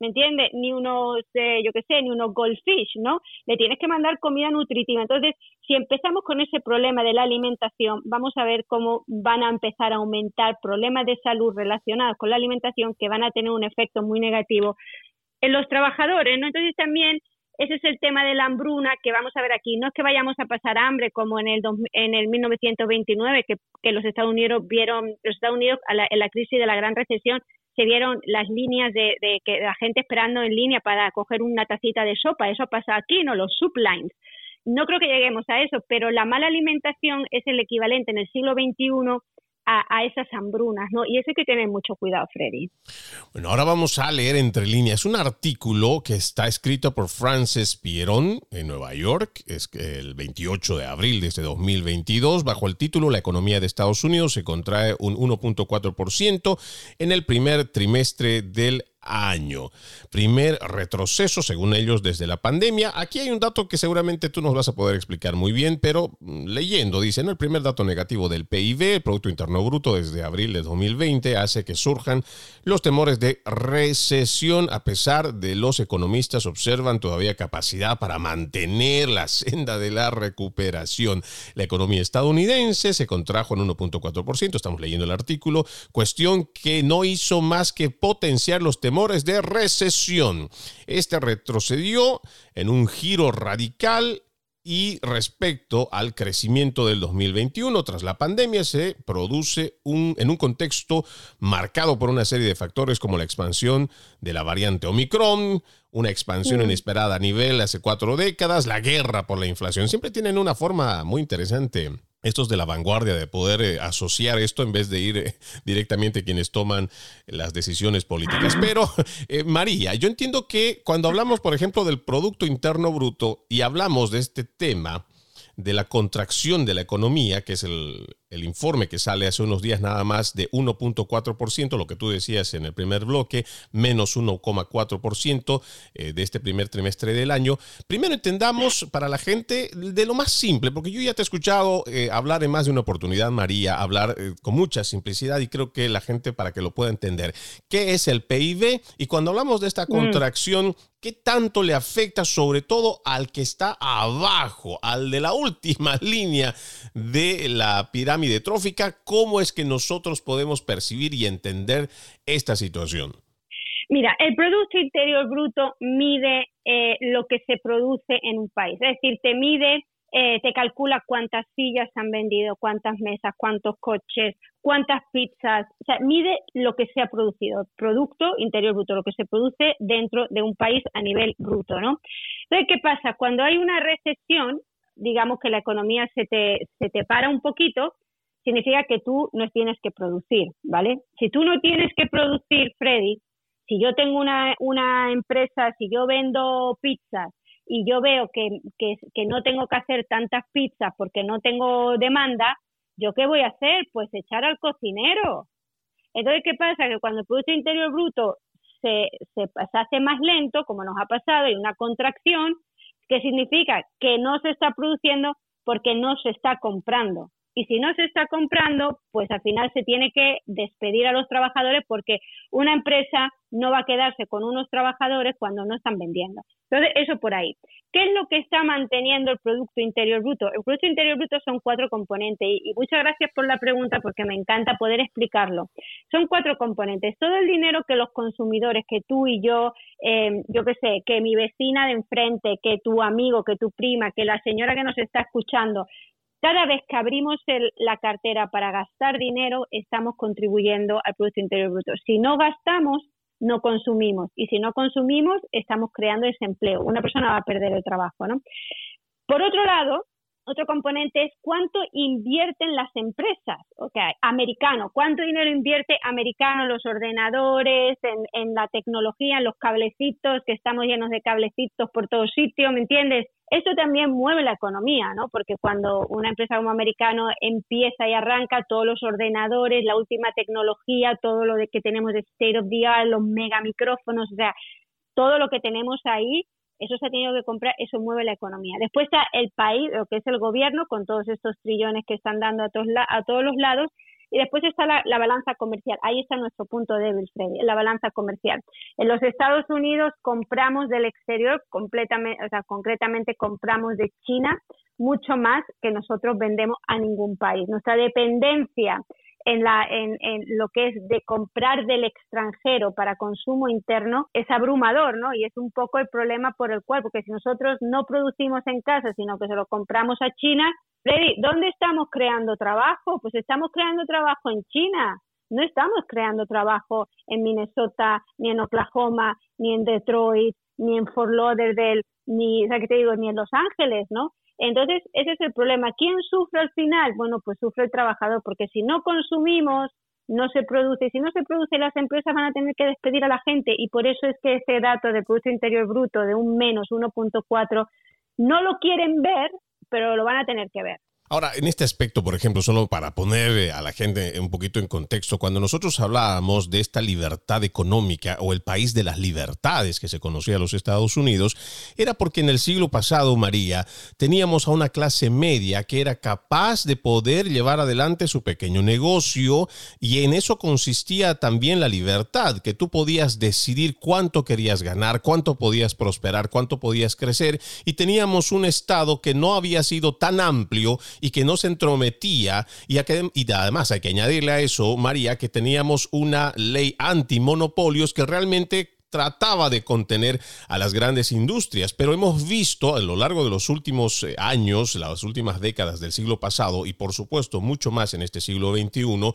¿me entiendes? Ni unos, eh, yo qué sé, ni unos goldfish, ¿no? Le tienes que mandar comida nutritiva. Entonces, si empezamos con ese problema de la alimentación, vamos a ver cómo van a empezar a aumentar problemas de salud relacionados con la alimentación que van a tener un efecto muy negativo en los trabajadores, ¿no? Entonces también ese es el tema de la hambruna que vamos a ver aquí. No es que vayamos a pasar hambre como en el, en el 1929, que, que los Estados Unidos vieron, los Estados Unidos en la crisis de la gran recesión, se vieron las líneas de, que la gente esperando en línea para coger una tacita de sopa. Eso pasa aquí, ¿no? Los sublines. No creo que lleguemos a eso, pero la mala alimentación es el equivalente en el siglo XXI a, esas hambrunas, ¿no? Y eso hay que tener mucho cuidado, Freddy. Bueno, ahora vamos a leer entre líneas un artículo que está escrito por Frances Pieron en Nueva York, es el 28 de abril de este 2022, bajo el título La economía de Estados Unidos se contrae un 1.4% en el primer trimestre del año. Primer retroceso, según ellos, desde la pandemia. Aquí hay un dato que seguramente tú nos vas a poder explicar muy bien, pero mm, leyendo, dicen, el primer dato negativo del PIB, el Producto Interno Bruto, desde abril de 2020, hace que surjan los temores de recesión, a pesar de los economistas observan todavía capacidad para mantener la senda de la recuperación. La economía estadounidense se contrajo en 1.4%, estamos leyendo el artículo, cuestión que no hizo más que potenciar los temores de recesión. Este retrocedió en un giro radical y respecto al crecimiento del 2021 tras la pandemia se produce un, en un contexto marcado por una serie de factores como la expansión de la variante Omicron, una expansión mm. inesperada a nivel hace cuatro décadas, la guerra por la inflación. Siempre tienen una forma muy interesante estos de la vanguardia de poder eh, asociar esto en vez de ir eh, directamente quienes toman las decisiones políticas. Pero, eh, María, yo entiendo que cuando hablamos, por ejemplo, del Producto Interno Bruto y hablamos de este tema, de la contracción de la economía, que es el, el informe que sale hace unos días nada más de 1.4%, lo que tú decías en el primer bloque, menos 1,4% eh, de este primer trimestre del año. Primero entendamos para la gente de lo más simple, porque yo ya te he escuchado eh, hablar en más de una oportunidad, María, hablar eh, con mucha simplicidad y creo que la gente para que lo pueda entender, ¿qué es el PIB? Y cuando hablamos de esta mm. contracción, ¿qué tanto le afecta sobre todo al que está abajo, al de la última línea de la pirámide? trófica, ¿cómo es que nosotros podemos percibir y entender esta situación? Mira, el Producto Interior Bruto mide eh, lo que se produce en un país, es decir, te mide, eh, te calcula cuántas sillas han vendido, cuántas mesas, cuántos coches, cuántas pizzas, o sea, mide lo que se ha producido, Producto Interior Bruto, lo que se produce dentro de un país a nivel bruto, ¿no? Entonces, ¿qué pasa? Cuando hay una recesión, digamos que la economía se te, se te para un poquito, significa que tú no tienes que producir, ¿vale? Si tú no tienes que producir, Freddy, si yo tengo una, una empresa, si yo vendo pizzas y yo veo que, que, no tengo que hacer tantas pizzas porque no tengo demanda, ¿yo qué voy a hacer? Pues echar al cocinero. Entonces, ¿qué pasa? Que cuando el Producto Interior Bruto se, se, se hace más lento, como nos ha pasado, hay una contracción, que significa que no se está produciendo porque no se está comprando y si no se está comprando, pues al final se tiene que despedir a los trabajadores porque una empresa no va a quedarse con unos trabajadores cuando no están vendiendo. Entonces, eso por ahí. ¿Qué es lo que está manteniendo el Producto Interior Bruto? El Producto Interior Bruto son cuatro componentes y, muchas gracias por la pregunta porque me encanta poder explicarlo. Son cuatro componentes. Todo el dinero que los consumidores, que tú y yo, eh, yo qué sé, que mi vecina de enfrente, que tu amigo, que tu prima, que la señora que nos está escuchando, cada vez que abrimos la cartera para gastar dinero, estamos contribuyendo al Producto Interior Bruto. Si no gastamos, no consumimos. Y si no consumimos, estamos creando desempleo. Una persona va a perder el trabajo, ¿no? Por otro lado, otro componente es cuánto invierten las empresas, ok, americano, cuánto dinero invierte americano los ordenadores, en, en la tecnología, en los cablecitos, que estamos llenos de cablecitos por todo sitio, ¿me entiendes? Esto también mueve la economía, ¿no? Porque cuando una empresa como americano empieza y arranca todos los ordenadores, la última tecnología, todo lo que tenemos de state of the art, los mega micrófonos, o sea, todo lo que tenemos ahí eso se ha tenido que comprar, eso mueve la economía. Después está el país, lo que es el gobierno, con todos estos trillones que están dando a todos, a todos los lados, y después está la, balanza comercial. Ahí está nuestro punto débil, Freddy, la balanza comercial. En los Estados Unidos compramos del exterior, completamente, o sea, concretamente compramos de China mucho más que nosotros vendemos a ningún país. Nuestra dependencia en, la, en, en, lo que es de comprar del extranjero para consumo interno es abrumador, ¿no? Y es un poco el problema por el cual, porque si nosotros no producimos en casa, sino que se lo compramos a China, Freddy, ¿dónde estamos creando trabajo? Pues estamos creando trabajo en China. No estamos creando trabajo en Minnesota, ni en Oklahoma, ni en Detroit, ni en Fort Lauderdale, ni, o sea, que te digo, ni en Los Ángeles, ¿no? Entonces, ese es el problema. ¿Quién sufre al final? Bueno, pues sufre el trabajador, porque si no consumimos, no se produce. Si no se produce, las empresas van a tener que despedir a la gente y por eso es que ese dato de Producto Interior Bruto de un menos 1.4 no lo quieren ver, pero lo van a tener que ver. Ahora, en este aspecto, por ejemplo, solo para poner eh, a la gente un poquito en contexto, cuando nosotros hablábamos de esta libertad económica o el país de las libertades que se conocía a los Estados Unidos, era porque en el siglo pasado, María, teníamos a una clase media que era capaz de poder llevar adelante su pequeño negocio y en eso consistía también la libertad, que tú podías decidir cuánto querías ganar, cuánto podías prosperar, cuánto podías crecer y teníamos un Estado que no había sido tan amplio y que no se entrometía. Y, además hay que añadirle a eso, María, que teníamos una ley antimonopolios que realmente trataba de contener a las grandes industrias, pero hemos visto a lo largo de los últimos eh, años, las últimas décadas del siglo pasado y por supuesto mucho más en este siglo XXI,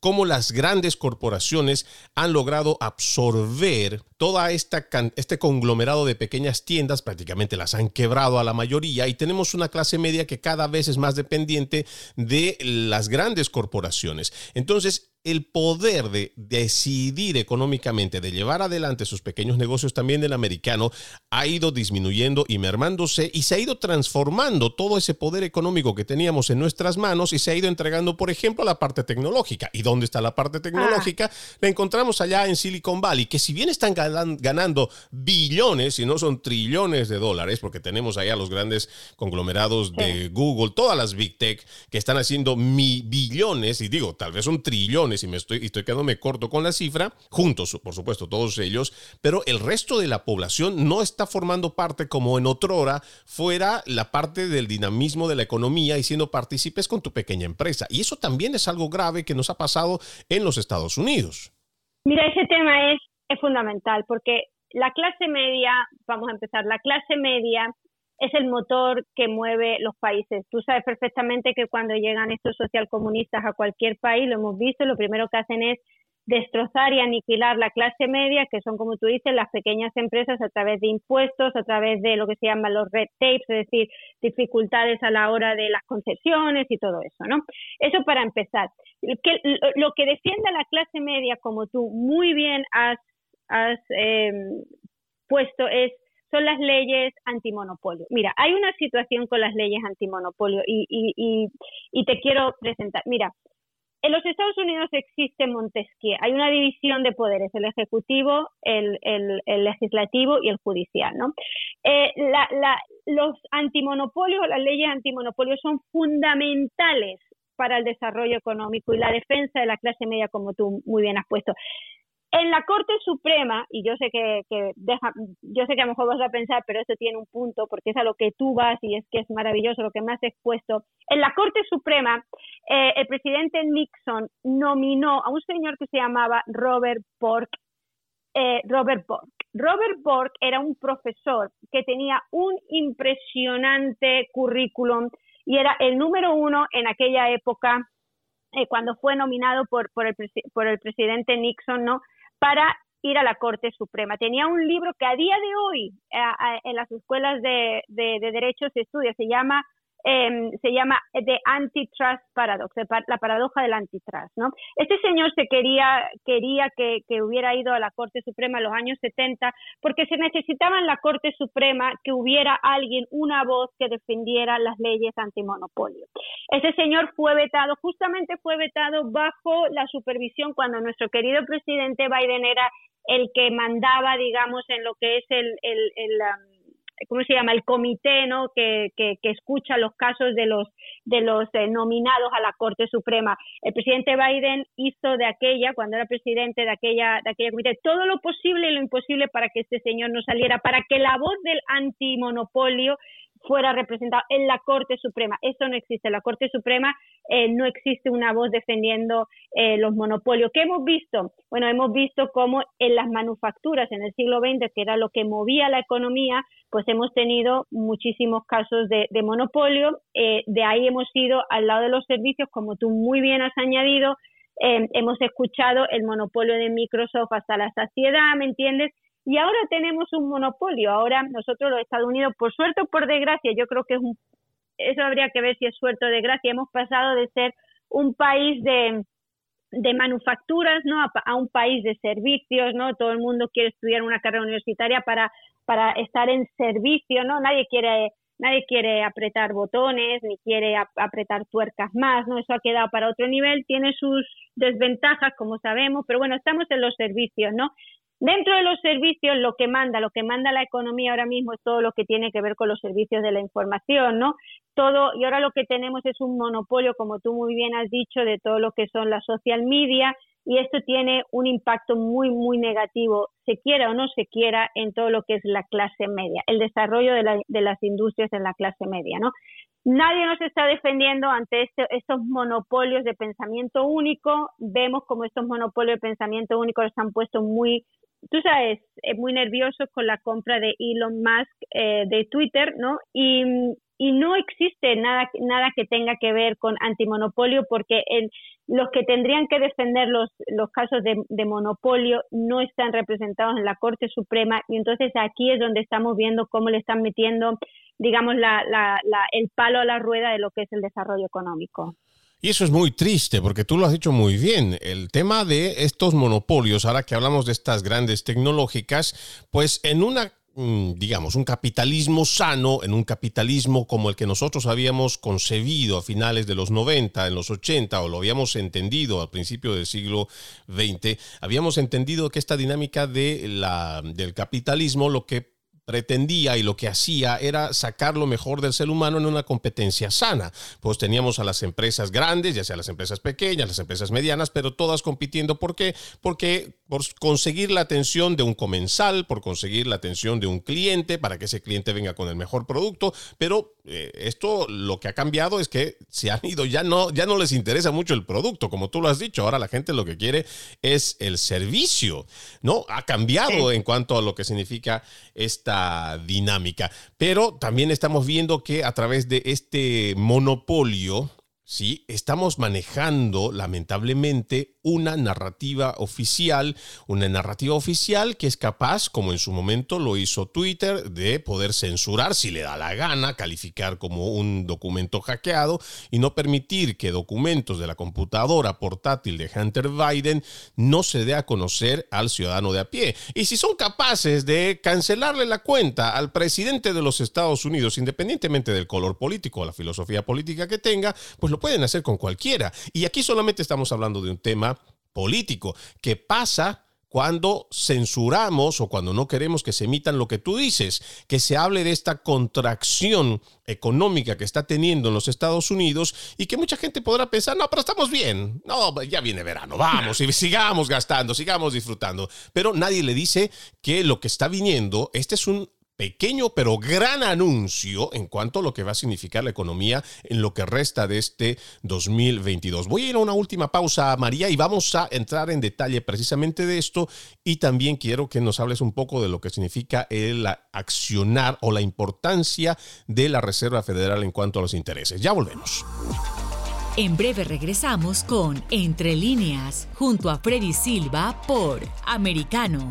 cómo las grandes corporaciones han logrado absorber toda esta este conglomerado de pequeñas tiendas, prácticamente las han quebrado a la mayoría y tenemos una clase media que cada vez es más dependiente de las grandes corporaciones. Entonces, el poder de decidir económicamente, de llevar adelante sus pequeños negocios también del americano, ha ido disminuyendo y mermándose y se ha ido transformando todo ese poder económico que teníamos en nuestras manos y se ha ido entregando, por ejemplo, a la parte tecnológica. ¿Y dónde está la parte tecnológica? La encontramos allá en Silicon Valley, que si bien están ganando billones, y no son trillones de dólares, porque tenemos allá los grandes conglomerados de Google, todas las Big Tech que están haciendo mi billones, y digo, tal vez son trillones, y me estoy, estoy quedándome corto con la cifra, juntos, por supuesto, todos ellos, pero el resto de la población no está formando parte como en otrora fuera la parte del dinamismo de la economía y siendo partícipes con tu pequeña empresa. Y eso también es algo grave que nos ha pasado en los Estados Unidos. Mira, ese tema es, es fundamental porque la clase media, vamos a empezar, la clase media es el motor que mueve los países. Tú sabes perfectamente que cuando llegan estos socialcomunistas a cualquier país, lo hemos visto, lo primero que hacen es destrozar y aniquilar la clase media, que son, como tú dices, las pequeñas empresas a través de impuestos, a través de lo que se llama los red tapes, es decir, dificultades a la hora de las concesiones y todo eso, ¿no? Eso para empezar. lo que defiende a la clase media, como tú muy bien has, eh, puesto, es son las leyes antimonopolio. Mira, hay una situación con las leyes antimonopolio y, y, y, te quiero presentar. Mira, en los Estados Unidos existe Montesquieu. Hay una división de poderes, el ejecutivo, el, el, legislativo y el judicial. ¿no? Eh, la, la, los antimonopolios, las leyes antimonopolio son fundamentales para el desarrollo económico y la defensa de la clase media, como tú muy bien has puesto. En la Corte Suprema, y yo sé que, deja, yo sé que a lo mejor vas a pensar, pero esto tiene un punto, porque es a lo que tú vas y es que es maravilloso lo que me has expuesto. En la Corte Suprema, eh, el presidente Nixon nominó a un señor que se llamaba Robert Bork. Eh, Robert Bork. Robert Bork era un profesor que tenía un impresionante currículum y era el número uno en aquella época eh, cuando fue nominado por, por, el, por el presidente Nixon, ¿no? Para ir a la Corte Suprema. Tenía un libro que a día de hoy en las escuelas de, de, de, derecho se estudia, se llama Em, se llama The Antitrust Paradox, la paradoja del antitrust, ¿no? Este señor se quería, quería que, que, hubiera ido a la Corte Suprema en los años 70 porque se necesitaba en la Corte Suprema que hubiera alguien, una voz que defendiera las leyes antimonopolio. Ese señor fue vetado, justamente fue vetado bajo la supervisión cuando nuestro querido presidente Biden era el que mandaba, digamos, en lo que es el, el, el um, ¿cómo se llama? El comité, ¿no? Que, que, escucha los casos de los, de los eh, nominados a la Corte Suprema. El presidente Biden hizo de aquella, cuando era presidente de aquella, de aquella comité, todo lo posible y lo imposible para que este señor no saliera, para que la voz del antimonopolio fuera representado en la Corte Suprema. Eso no existe. En la Corte Suprema eh, no existe una voz defendiendo eh, los monopolios. ¿Qué hemos visto? Bueno, hemos visto cómo en las manufacturas en el siglo XX, que era lo que movía la economía, pues hemos tenido muchísimos casos de, monopolio. Eh, de ahí hemos ido al lado de los servicios, como tú muy bien has añadido. hemos escuchado el monopolio de Microsoft hasta la saciedad, ¿me entiendes? Y ahora tenemos un monopolio. Ahora nosotros los Estados Unidos, por suerte o por desgracia, yo creo que es un, eso habría que ver si es suerte o desgracia, hemos pasado de ser un país de, de manufacturas, ¿no? A, un país de servicios, ¿no? Todo el mundo quiere estudiar una carrera universitaria para, para estar en servicio, ¿no? Nadie quiere nadie quiere apretar botones ni quiere apretar tuercas más, ¿no? Eso ha quedado para otro nivel, tiene sus desventajas, como sabemos, pero bueno, estamos en los servicios, ¿no? Dentro de los servicios, lo que manda, lo que manda la economía ahora mismo es todo lo que tiene que ver con los servicios de la información, ¿no? Todo, y ahora lo que tenemos es un monopolio, como tú muy bien has dicho, de todo lo que son las social media, y esto tiene un impacto muy, muy negativo, se quiera o no se quiera, en todo lo que es la clase media, el desarrollo de, de las industrias en la clase media, ¿no? Nadie nos está defendiendo ante este, estos monopolios de pensamiento único. Vemos como estos monopolios de pensamiento único los han puesto muy tú sabes, es muy nervioso con la compra de Elon Musk eh, de Twitter, ¿no? Y, y, no existe nada, nada que tenga que ver con antimonopolio porque el, los que tendrían que defender los, los casos de, de, monopolio no están representados en la Corte Suprema y entonces aquí es donde estamos viendo cómo le están metiendo, digamos, la, la, la, el palo a la rueda de lo que es el desarrollo económico. Y eso es muy triste, porque tú lo has dicho muy bien. El tema de estos monopolios, ahora que hablamos de estas grandes tecnológicas, pues en una mm, digamos, un capitalismo sano, en un capitalismo como el que nosotros habíamos concebido a finales de los 90, en los 80, o lo habíamos entendido al principio del siglo XX, habíamos entendido que esta dinámica de la, del capitalismo lo que pretendía y lo que hacía era sacar lo mejor del ser humano en una competencia sana. Pues teníamos a las empresas grandes, ya sea las empresas pequeñas, las empresas medianas, pero todas compitiendo. ¿Por qué? Porque por conseguir la atención de un comensal, por conseguir la atención de un cliente, para que ese cliente venga con el mejor producto, pero eh, esto lo que ha cambiado es que se han ido, ya no, ya no les interesa mucho el producto, como tú lo has dicho, ahora la gente lo que quiere es el servicio, ¿no? Ha cambiado en cuanto a lo que significa esta dinámica, pero también estamos viendo que a través de este monopolio, ¿sí? Estamos manejando, lamentablemente, una narrativa oficial, una narrativa oficial que es capaz, como en su momento lo hizo Twitter, de poder censurar si le da la gana, calificar como un documento hackeado y no permitir que documentos de la computadora portátil de Hunter Biden no se dé a conocer al ciudadano de a pie. Y si son capaces de cancelarle la cuenta al presidente de los Estados Unidos, independientemente del color político o la filosofía política que tenga, pues lo pueden hacer con cualquiera. Y aquí solamente estamos hablando de un tema político que pasa cuando censuramos o cuando no queremos que se emitan lo que tú dices, que se hable de esta contracción económica que está teniendo en los Estados Unidos y que mucha gente podrá pensar, no, pero estamos bien, no, ya viene verano, vamos y sigamos gastando, sigamos disfrutando, pero nadie le dice que lo que está viniendo, este es un pequeño pero gran anuncio en cuanto a lo que va a significar la economía en lo que resta de este 2022. Voy a ir a una última pausa, María, y vamos a entrar en detalle precisamente de esto y también quiero que nos hables un poco de lo que significa el accionar o la importancia de la Reserva Federal en cuanto a los intereses. Ya volvemos. En breve regresamos con Entre líneas, junto a Freddy Silva por Americano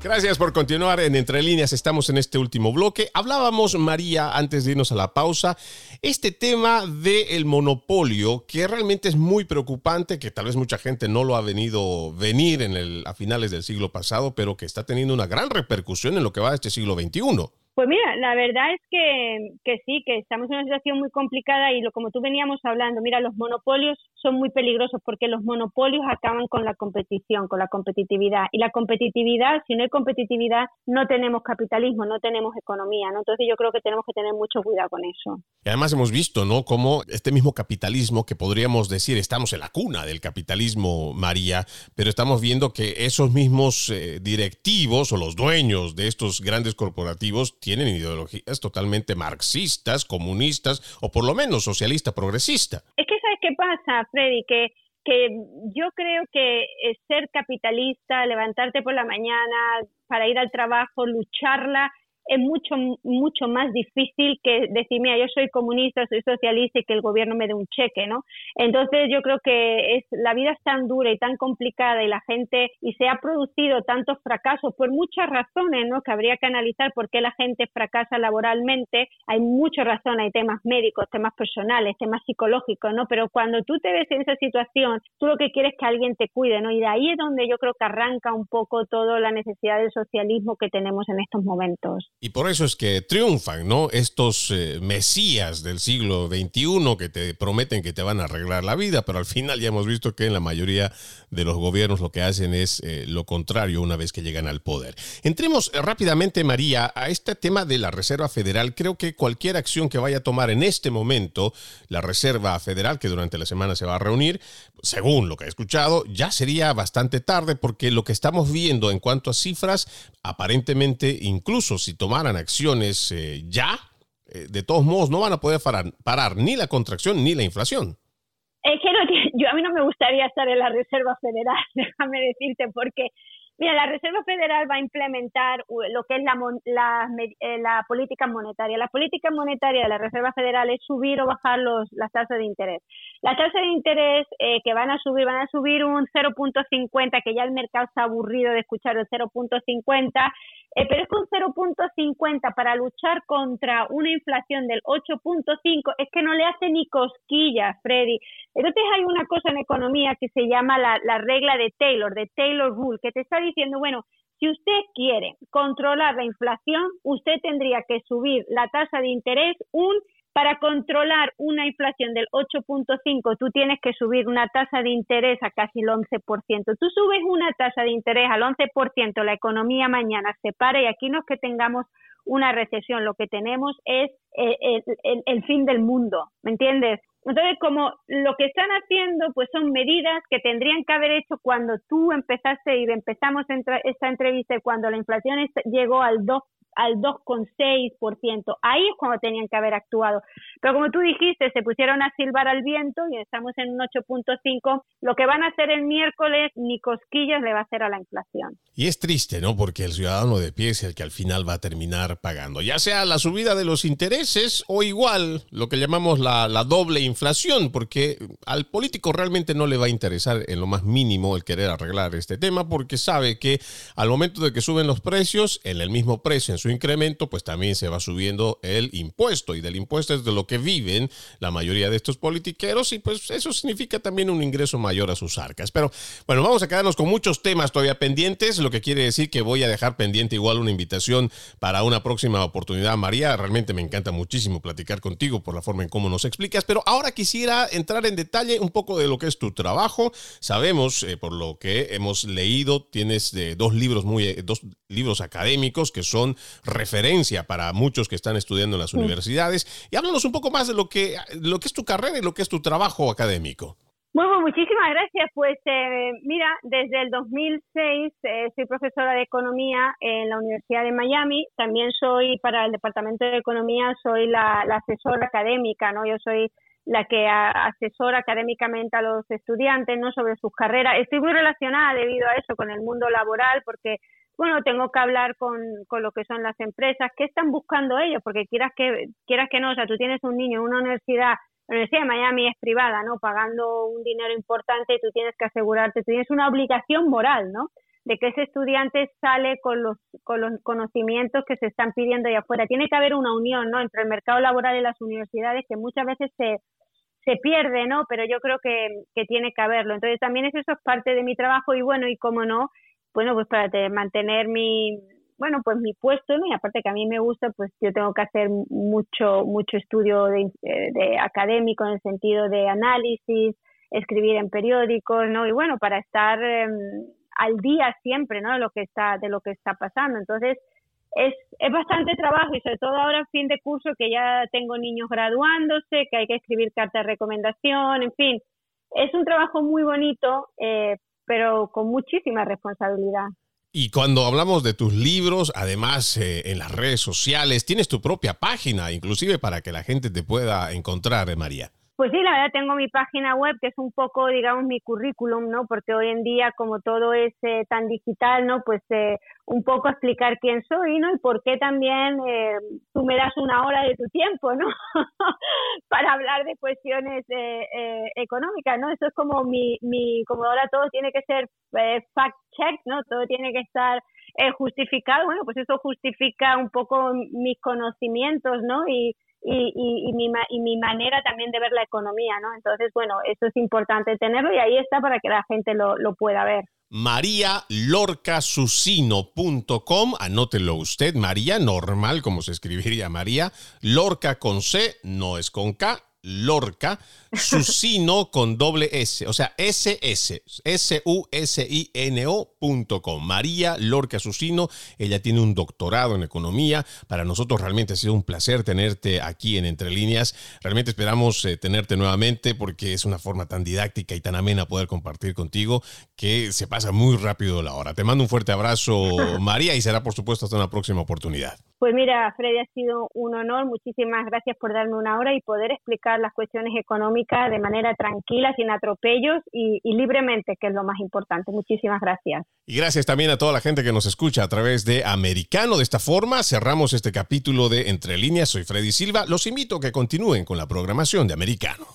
Gracias por continuar en Entre Líneas. Estamos en este último bloque. Hablábamos, María, antes de irnos a la pausa, este tema del monopolio, que realmente es muy preocupante, que tal vez mucha gente no lo ha venido venir en el, a finales del siglo pasado, pero que está teniendo una gran repercusión en lo que va de este siglo XXI. Pues mira, la verdad es que, que, sí, que estamos en una situación muy complicada y lo, como tú veníamos hablando, mira, los monopolios son muy peligrosos porque los monopolios acaban con la competición, con la competitividad. Y la competitividad, si no hay competitividad, no tenemos capitalismo, no tenemos economía, ¿no? Entonces yo creo que tenemos que tener mucho cuidado con eso. Y además hemos visto, ¿no? Cómo este mismo capitalismo, que podríamos decir, estamos en la cuna del capitalismo, María, pero estamos viendo que esos mismos eh, directivos o los dueños de estos grandes corporativos tienen ideologías totalmente marxistas, comunistas o por lo menos socialista progresista. Es que sabes qué pasa, Freddy, que que yo creo que ser capitalista, levantarte por la mañana para ir al trabajo, lucharla, es mucho, mucho más difícil que decir, mira, yo soy comunista, soy socialista y que el gobierno me dé un cheque, ¿no? Entonces yo creo que es, la vida es tan dura y tan complicada y la gente, y se ha producido tantos fracasos por muchas razones, ¿no? Que habría que analizar por qué la gente fracasa laboralmente. Hay muchas razones, hay temas médicos, temas personales, temas psicológicos, ¿no? Pero cuando tú te ves en esa situación, tú lo que quieres es que alguien te cuide, ¿no? Y de ahí es donde yo creo que arranca un poco toda la necesidad del socialismo que tenemos en estos momentos. Y por eso es que triunfan, ¿no? Estos eh, mesías del siglo XXI que te prometen que te van a arreglar la vida, pero al final ya hemos visto que en la mayoría de los gobiernos lo que hacen es eh, lo contrario una vez que llegan al poder. Entremos eh, rápidamente, María, a este tema de la Reserva Federal. Creo que cualquier acción que vaya a tomar en este momento la Reserva Federal, que durante la semana se va a reunir, según lo que he escuchado, ya sería bastante tarde porque lo que estamos viendo en cuanto a cifras, aparentemente, incluso si tomaran acciones eh, ya, eh, de todos modos no van a poder parar, ni la contracción ni la inflación. Es que yo a mí no me gustaría estar en la Reserva Federal, déjame decirte, porque Mira, la Reserva Federal va a implementar lo que es la, la, eh, la, política monetaria. La política monetaria de la Reserva Federal es subir o bajar los, las tasas de interés. Las tasas de interés eh, que van a subir, van a subir un 0.50, que ya el mercado está aburrido de escuchar el 0.50, eh, pero es que un 0.50 para luchar contra una inflación del 8.5 es que no le hace ni cosquillas, Freddy. Entonces hay una cosa en economía que se llama la, la regla de Taylor, de Taylor Rule, que te está diciendo, bueno, si usted quiere controlar la inflación, usted tendría que subir la tasa de interés un para controlar una inflación del 8.5, tú tienes que subir una tasa de interés a casi el 11%. Tú subes una tasa de interés al 11%, la economía mañana se para y aquí no es que tengamos una recesión, lo que tenemos es eh, el, fin del mundo, ¿me entiendes? Entonces, como lo que están haciendo, pues son medidas que tendrían que haber hecho cuando tú empezaste y empezamos esta entrevista, cuando la inflación llegó al 2 al 2,6%. Ahí es cuando tenían que haber actuado. Pero como tú dijiste, se pusieron a silbar al viento y estamos en un 8.5. Lo que van a hacer el miércoles, ni cosquillas le va a hacer a la inflación. Y es triste, ¿no? Porque el ciudadano de pie es el que al final va a terminar pagando, ya sea la subida de los intereses o igual lo que llamamos la, la doble inflación, porque al político realmente no le va a interesar en lo más mínimo el querer arreglar este tema, porque sabe que al momento de que suben los precios, en el mismo precio, en su incremento, pues también se va subiendo el impuesto y del impuesto es de lo que viven la mayoría de estos politiqueros y pues eso significa también un ingreso mayor a sus arcas. Pero bueno, vamos a quedarnos con muchos temas todavía pendientes, lo que quiere decir que voy a dejar pendiente igual una invitación para una próxima oportunidad. María, realmente me encanta muchísimo platicar contigo por la forma en cómo nos explicas, pero ahora quisiera entrar en detalle un poco de lo que es tu trabajo. Sabemos, eh, por lo que hemos leído, tienes eh, dos libros muy, eh, dos libros académicos que son referencia para muchos que están estudiando en las universidades. Y háblanos un poco más de lo que, lo que es tu carrera y lo que es tu trabajo académico. Bueno, muchísimas gracias. Pues eh, mira, desde el 2006 eh, soy profesora de economía en la Universidad de Miami. También soy para el Departamento de Economía, soy la, la asesora académica, ¿no? Yo soy la que asesora académicamente a los estudiantes, ¿no? Sobre sus carreras. Estoy muy relacionada debido a eso con el mundo laboral porque bueno, tengo que hablar con, con lo que son las empresas, qué están buscando ellos, porque quieras que, quieras que no, o sea, tú tienes un niño en una universidad, la Universidad de Miami es privada, ¿no? Pagando un dinero importante, tú tienes que asegurarte, tú tienes una obligación moral, ¿no? De que ese estudiante sale con los, con los conocimientos que se están pidiendo allá afuera. Tiene que haber una unión, ¿no? Entre el mercado laboral y las universidades que muchas veces se, se pierde, ¿no? Pero yo creo que, que tiene que haberlo. Entonces también eso es parte de mi trabajo y bueno, y como no, bueno, pues para mantener mi, bueno, pues mi puesto, ¿no? Y aparte que a mí me gusta, pues yo tengo que hacer mucho, mucho estudio de, de académico en el sentido de análisis, escribir en periódicos, ¿no? Y bueno, para estar em, al día siempre, ¿no? De lo que está, de lo que está pasando. Entonces, es, es bastante trabajo y sobre todo ahora fin de curso que ya tengo niños graduándose, que hay que escribir cartas de recomendación, en fin. Es un trabajo muy bonito, eh, pero con muchísima responsabilidad. Y cuando hablamos de tus libros, además eh, en las redes sociales, tienes tu propia página, inclusive para que la gente te pueda encontrar, María. Pues sí, la verdad tengo mi página web que es un poco, digamos, mi currículum, ¿no? Porque hoy en día, como todo es eh, tan digital, ¿no? Pues eh, un poco explicar quién soy, ¿no? Y por qué también eh, tú me das una hora de tu tiempo, ¿no? Para hablar de cuestiones económicas, ¿no? Eso es como mi, mi, como ahora todo tiene que ser fact check, ¿no? Todo tiene que estar justificado, bueno, pues eso justifica un poco mis conocimientos, ¿no? Y y, y, mi, y mi manera también de ver la economía, ¿no? Entonces, bueno, eso es importante tenerlo y ahí está para que la gente lo, lo pueda ver. marialorcasusino.com, anótelo usted, María, normal, como se escribiría María, Lorca con C, no es con K, Lorca, Susino con doble S, o sea, SS, S-U-S-I-N-O.com. María Lorca Susino, ella tiene un doctorado en economía. Para nosotros realmente ha sido un placer tenerte aquí en Entre Líneas. Realmente esperamos eh, tenerte nuevamente porque es una forma tan didáctica y tan amena poder compartir contigo que se pasa muy rápido la hora. Te mando un fuerte abrazo, María, y será por supuesto hasta una próxima oportunidad. Pues mira, Freddy, ha sido un honor. Muchísimas gracias por darme una hora y poder explicar las cuestiones económicas de manera tranquila, sin atropellos y, y, libremente, que es lo más importante. Muchísimas gracias. Y gracias también a toda la gente que nos escucha a través de Americano. De esta forma cerramos este capítulo de Entre líneas. Soy Freddy Silva. Los invito a que continúen con la programación de Americano.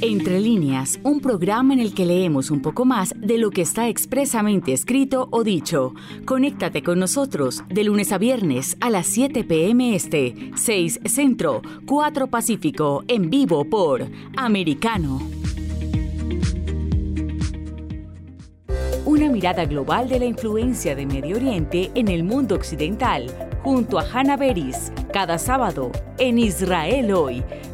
Entre líneas, un programa en el que leemos un poco más de lo que está expresamente escrito o dicho. Conéctate con nosotros de lunes a viernes a las 7 pm este, 6 Centro, 4 Pacífico, en vivo por Americano. Una mirada global de la influencia de Medio Oriente en el mundo occidental, junto a Hannah Beris, cada sábado en Israel hoy